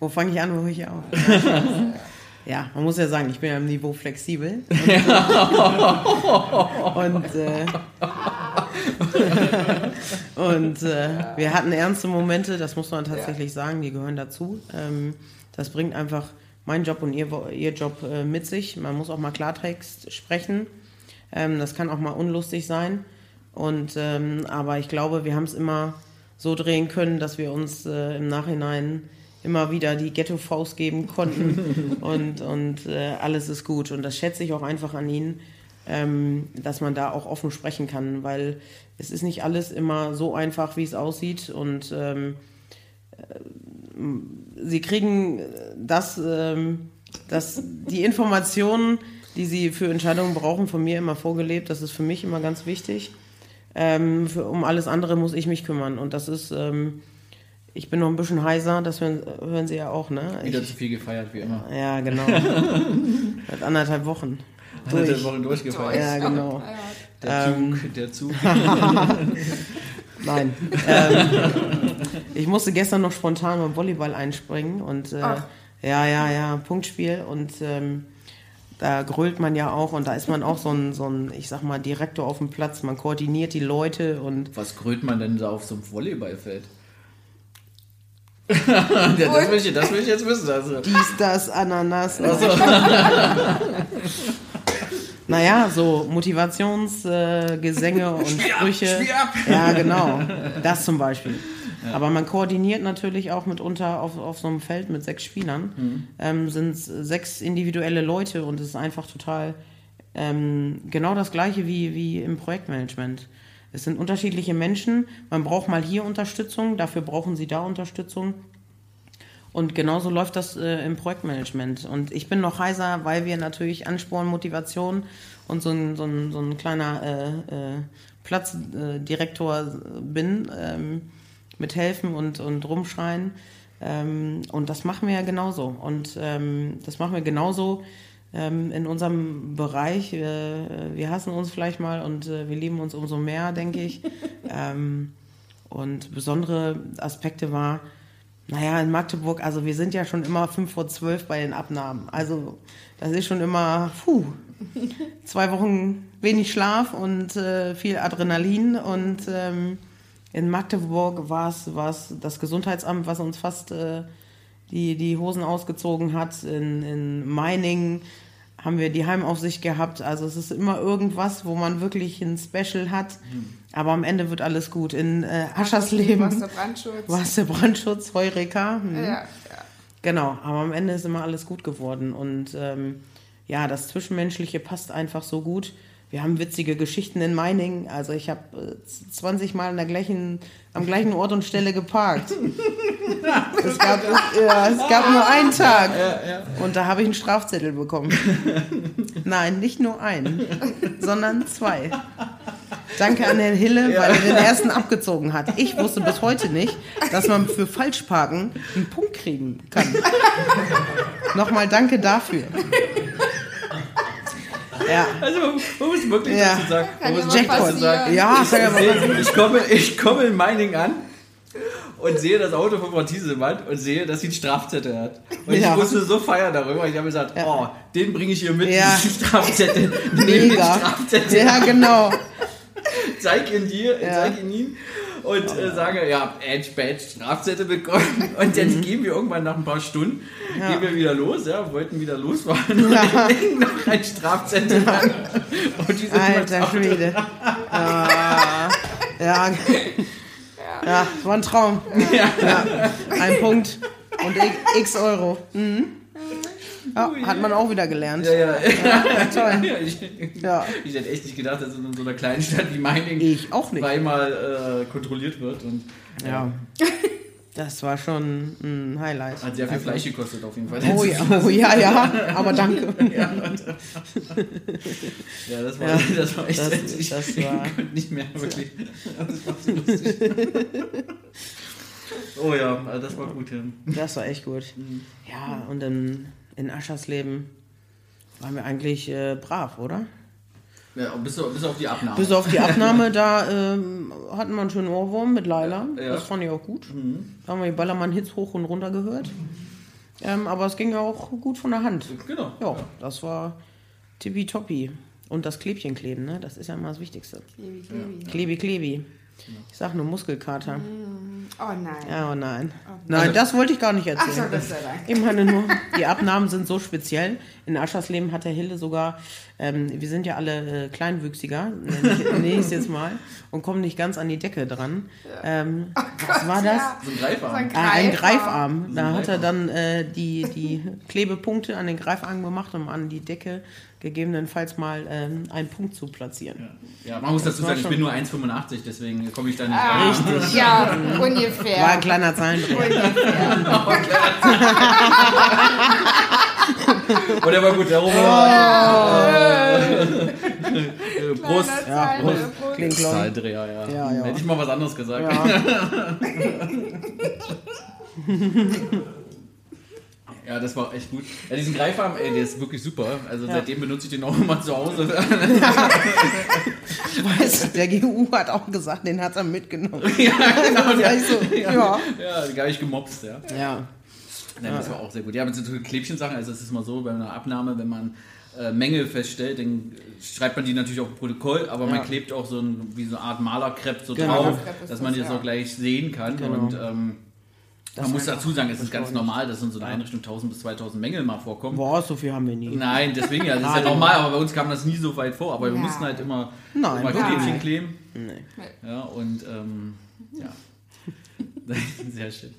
Wo fange ich an, wo höre ich auf? ja, man muss ja sagen, ich bin ja im Niveau flexibel. Und, äh, und äh, wir hatten ernste Momente, das muss man tatsächlich sagen, die gehören dazu. Ähm, das bringt einfach mein Job und ihr, ihr Job äh, mit sich. Man muss auch mal Klartext sprechen. Ähm, das kann auch mal unlustig sein. Und, ähm, aber ich glaube, wir haben es immer so drehen können, dass wir uns äh, im Nachhinein immer wieder die Ghetto-Faust geben konnten und, und äh, alles ist gut. Und das schätze ich auch einfach an Ihnen, ähm, dass man da auch offen sprechen kann, weil es ist nicht alles immer so einfach, wie es aussieht. Und ähm, Sie kriegen das, ähm, das, die Informationen, die Sie für Entscheidungen brauchen, von mir immer vorgelebt. Das ist für mich immer ganz wichtig. Ähm, für, um alles andere muss ich mich kümmern. Und das ist, ähm, ich bin noch ein bisschen heiser, das hören, hören Sie ja auch, ne? Wieder Ich, zu viel gefeiert, wie immer. ja, genau. Seit anderthalb Wochen. Durch. Durch. Wochen durchgefeiert. Ja, genau. Der Ähm. Zug, der Zug. Nein. ich musste gestern noch spontan beim Volleyball einspringen und äh, ja, ja, ja, Punktspiel und ähm, da grölt man ja auch und da ist man auch so ein, so ein, ich sag mal, Direktor auf dem Platz. Man koordiniert die Leute und Was grölt man denn da auf so einem Volleyballfeld? ja, das, will ich, das will ich jetzt wissen. Also. dies, das, Ananas. Naja, so Motivationsgesänge äh, und Spiel ab, Sprüche. Spiel ab. Ja, genau. Das zum Beispiel. Aber man koordiniert natürlich auch mitunter auf, auf so einem Feld mit sechs Spielern. Mhm. Ähm, sind sechs individuelle Leute und es ist einfach total ähm, genau das gleiche wie, wie im Projektmanagement. Es sind unterschiedliche Menschen. Man braucht mal hier Unterstützung, dafür brauchen sie da Unterstützung. Und genauso läuft das äh, im Projektmanagement. Und ich bin noch heiser, weil wir natürlich Ansporn, Motivation und so ein, so ein, so ein kleiner äh, äh, Platzdirektor bin, ähm, mit helfen und, und rumschreien. Ähm, und das machen wir ja genauso. Und ähm, das machen wir genauso ähm, in unserem Bereich. Äh, wir hassen uns vielleicht mal und äh, wir lieben uns umso mehr, denke ich. ähm, und besondere Aspekte war, naja, in Magdeburg, also wir sind ja schon immer 5 vor 12 bei den Abnahmen. Also das ist schon immer, puh, zwei Wochen wenig Schlaf und äh, viel Adrenalin und ähm, In Magdeburg war es das Gesundheitsamt, was uns fast äh, die, die Hosen ausgezogen hat. In, in Meiningen haben wir die Heimaufsicht gehabt. Also es ist immer irgendwas, wo man wirklich ein Special hat. Aber am Ende wird alles gut. In äh, Aschersleben Was der Brandschutz. war es der Brandschutz, Heureka. Hm. Ja, ja. Genau, aber am Ende ist immer alles gut geworden. Und ähm, ja, das Zwischenmenschliche passt einfach so gut. Wir haben witzige Geschichten in Meiningen. Also ich habe äh, 20 Mal an der gleichen, am gleichen Ort und Stelle geparkt. es, gab, ja, es gab nur einen Tag. Und da habe ich einen Strafzettel bekommen. Nein, nicht nur einen, sondern zwei. Danke an Herrn Hille, weil er den ersten abgezogen hat. Ich wusste bis heute nicht, dass man für Falschparken einen Punkt kriegen kann. Nochmal danke dafür. Ja, Also man, muss wirklich Ja. dazu sagen, man muss ja passieren. sagen, ja, kann ja mal ich, ich, komme, ich komme in Meiningen an und sehe das Auto von Frau Thiesemann und sehe, dass sie einen Strafzettel hat. Und Ja. ich musste so feiern darüber. Ich habe gesagt, oh, den bringe ich hier mit, Ja. diesen Strafzettel. Nimm den Mega. Strafzettel, Ja, genau. zeig ihn dir, Ja. zeig ihn ihm und äh, sage, ja, Edge Badge, Strafzettel bekommen. Und dann Mhm. gehen wir irgendwann nach ein paar Stunden, gehen wir wieder los, ja, wollten wieder losfahren und hängen noch ein Strafzettel an. Und die sind Alter Schwede. Ja, ja. Ja, war ein Traum. Ja. Ein Punkt und x Euro. Mhm. Ja, hat man auch wieder gelernt. Ja, ja. Toll. Ja, ich, Ja. ich hätte echt nicht gedacht, dass in so einer kleinen Stadt wie Meiningen Ich auch nicht. zweimal äh, kontrolliert wird und Ja. Das war schon ein Highlight. hat sehr viel Fleisch gekostet auf jeden Fall. Oh ja, oh ja, ja, aber danke. Ja, das war, Ja. das war echt Das- ich, das war- konnte nicht mehr wirklich. Das war so lustig. oh ja, also das war gut. Ja. Das war echt gut. Ja, und in, in Aschersleben waren wir eigentlich äh, brav, oder? Ja, bis, auf- bis auf die Abnahme. Bis auf die Abnahme, da ähm, hatten wir einen schönen Ohrwurm mit Laila. Ja. Das fand ich auch gut. Da haben wir die Ballermann-Hits hoch und runter gehört. Ähm, aber es ging ja auch gut von der Hand. genau. Ja, das war tippitoppi. Und das Klebchen kleben, ne? Das ist ja immer das Wichtigste. Klebi, klebi. Klebi, klebi. Ich sag nur Muskelkater. Oh nein. Ja, oh nein. Nein, das wollte ich gar nicht Ach so, erzählen. Gott sei Dank. Ich meine nur, die Abnahmen sind so speziell. In Aschersleben hat der Hilde sogar, ähm, wir sind ja alle äh, kleinwüchsiger, nenne ich, nenne ich es jetzt mal, und kommen nicht ganz an die Decke dran. Ähm, was war das? Ja. So ein Greifarm. So ein Ah, ein Greifarm. Greifarm. Da ein hat er Greifarm. dann äh, die, die Klebepunkte an den Greifarm gemacht, um an die Decke gegebenenfalls mal ähm, einen Punkt zu platzieren. Ja, man muss dazu war sagen, ich bin nur 1,85, deswegen komme ich da nicht Ah, rein. Richtig. Ja, ungefähr. War ein kleiner Zahlendreher. Und der war gut, der Robert. Oh. Kleiner Ja, Prost. Prost. Klingt. Zahldreher, ja. Ja, ja. Hätte ich mal was anderes gesagt. Ja. Ja, das war echt gut. Ja, diesen Greifarm, ey, der ist wirklich super. Also seitdem benutze ich den auch immer zu Hause. Weißt, du, der GU hat auch gesagt, den hat er mitgenommen. ja, genau. Ja, ich so, ja. Ja, den habe ich gemobst, ja. Ja. Nein, das war auch sehr gut. Ja, mit so Klebchensachen, also es ist mal so, bei einer Abnahme, wenn man äh, Mängel feststellt, dann schreibt man die natürlich auf ein Protokoll, aber Ja. man klebt auch so ein, wie so eine Art Malerkrepp so Genau. drauf, dass man das, das ja. auch gleich sehen kann. Genau. Und ähm, Das man muss dazu sagen, es ist ganz normal, dass in so einer Einrichtung 1000 bis 2000 Mängel mal vorkommen. Boah, so viel haben wir nie. Nein, deswegen ja, das ist ja normal, aber bei uns kam das nie so weit vor. Aber wir Ja. mussten halt immer, Nein, Klebchen nicht. kleben. Nee. Ja, und ähm, ja. Sehr schön.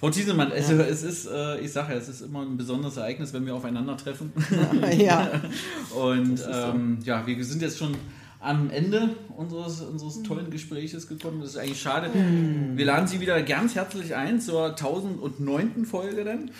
Frau Thiesemann, also es ist, äh, ich sage ja, es ist immer ein besonderes Ereignis, wenn wir aufeinandertreffen. Ja. Und ähm, ja, wir sind jetzt schon am Ende unseres, unseres tollen Gespräches gekommen. Das ist eigentlich schade. Wir laden Sie wieder ganz herzlich ein zur 1009. Folge dann.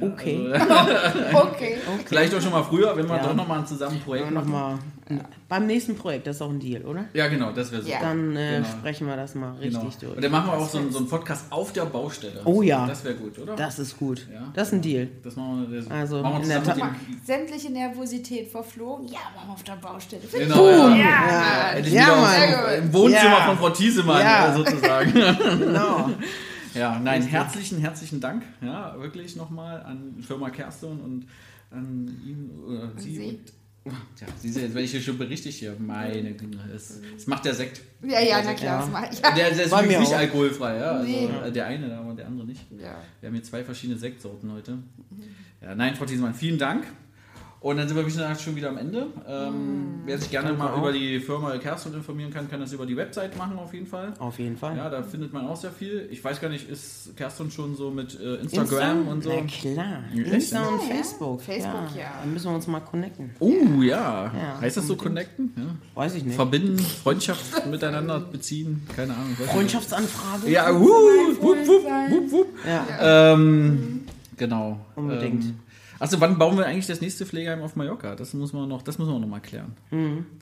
Ja, Okay. Also, Okay. vielleicht auch schon mal früher, wenn wir Ja. doch nochmal ein zusammen Projekt Noch machen. mal, Beim nächsten Projekt, das ist auch ein Deal, oder? Ja, genau, das wäre super. Ja. Dann äh, Genau. sprechen wir das mal richtig Genau. durch. Und dann machen wir auch so einen, so einen Podcast auf der Baustelle. Oh ja. Das wäre gut, oder? Das ist gut. Ja. Das ist ein Deal. Das machen wir, das Also, machen wir in der zusammen sämtliche Nervosität verflogen. Ja, machen wir auf der Baustelle. Genau, ja. Ja. Ja, wieder Mann. im Wohnzimmer Ja. von Frau Thiesemann Ja. äh, sozusagen. Genau. Ja, nein, herzlichen, herzlichen Dank. Ja, wirklich nochmal an Firma Kerstin und an ihn oder Sie, Sie. und Tja, siehst du, jetzt werde ich hier schon berichtig hier. Meine Güte, das, das macht der Sekt. Ja, ja, na klar. Ja. Das mach ich. Ja. Der, der ist Bei übrigens mir nicht auch. alkoholfrei, ja. Also Nee. äh, der eine, aber der andere nicht. Ja. Wir haben hier zwei verschiedene Sektsorten heute. Ja, nein, Frau Thiesemann, vielen Dank. Und dann sind wir wie gesagt schon wieder am Ende. Ähm, wer sich gerne mal auch. über die Firma Kerstin informieren kann, kann das über die Website machen auf jeden Fall. Auf jeden Fall. Ja, da findet man auch sehr viel. Ich weiß gar nicht, ist Kerstin schon so mit äh, Instagram und so? Na klar. Insta und Ja, Facebook. Facebook, ja. Dann müssen wir uns mal connecten. Oh ja. Ja, heißt das so connecten? Ja. Weiß ich nicht. Verbinden, Freundschaft miteinander beziehen, keine Ahnung. Freundschaftsanfrage? Ja, wup, wup, wup, wup, wup. Ja. Ähm, genau. Unbedingt. Ähm, Achso, wann bauen wir eigentlich das nächste Pflegeheim auf Mallorca? Das muss man noch, das müssen wir noch mal klären.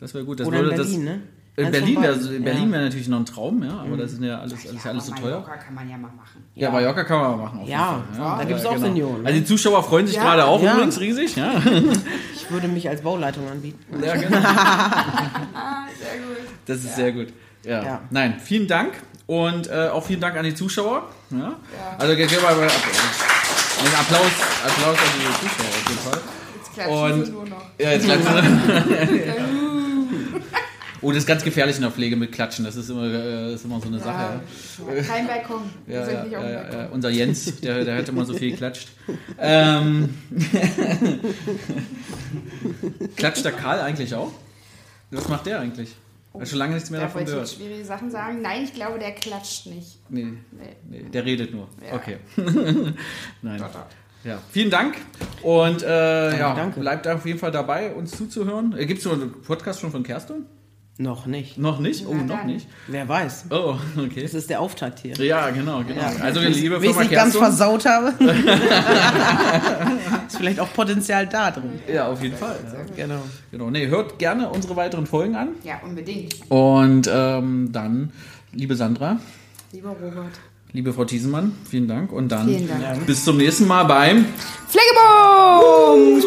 Das wäre gut. Das Oder in Berlin, das, ne? In von Berlin wäre in Berlin Ja. wäre natürlich noch ein Traum, ja, aber das ist ja alles, alles, Ja, alles so aber teuer. Mallorca kann man ja mal machen. Ja, Mallorca kann man mal machen. auf Ja, jeden Fall. da gibt's auch genau. Senioren, ne? Also die Zuschauer freuen sich Ja. gerade auch Ja. übrigens riesig. Ja, Ich würde mich als Bauleitung anbieten. ja genau. Sehr gut. Das ist sehr gut. Ja. Ja. Nein, vielen Dank und äh, auch vielen Dank an die Zuschauer. Ja. Also geben wir mal einen Applaus, Applaus an die Zuschauer auf jeden Fall. Jetzt klatschen Und- sie nur noch. Ja, jetzt klatschen Oh, das ist ganz gefährlich in der Pflege mit Klatschen. Das ist immer, äh, ist immer so eine Sache. Ja, kein Balkon. Ja, Balkon. Unser Jens, der, der hat immer so viel geklatscht. Ähm, Klatscht der Karl eigentlich auch? Was macht der eigentlich? Ich habe schon lange nichts mehr Da davon wollte ich jetzt gehört. schwierige Sachen sagen. Nein, ich glaube, der klatscht nicht. Nee, Nee. nee, der redet nur. Ja. Okay. Nein. Doch, doch. Ja, vielen Dank und äh, ja, danke. bleibt auf jeden Fall dabei, uns zuzuhören. Gibt es so einen Podcast schon von Kerstin? Noch nicht. Noch nicht? Oh, Na noch nicht. Wer weiß. Oh, okay. Das ist der Auftakt hier. Ja, genau, genau. Ja. Also, liebe Wenn ich nicht ganz versaut habe, ist vielleicht auch Potenzial da drin. Ja, auf jeden Fall. Ja. Genau. Genau. Nee, hört gerne unsere weiteren Folgen an. Ja, unbedingt. Und ähm, dann, liebe Sandra, Lieber Robert. liebe Frau Thiesemann, vielen Dank. Und dann Vielen Dank. bis zum nächsten Mal beim Pflegebums!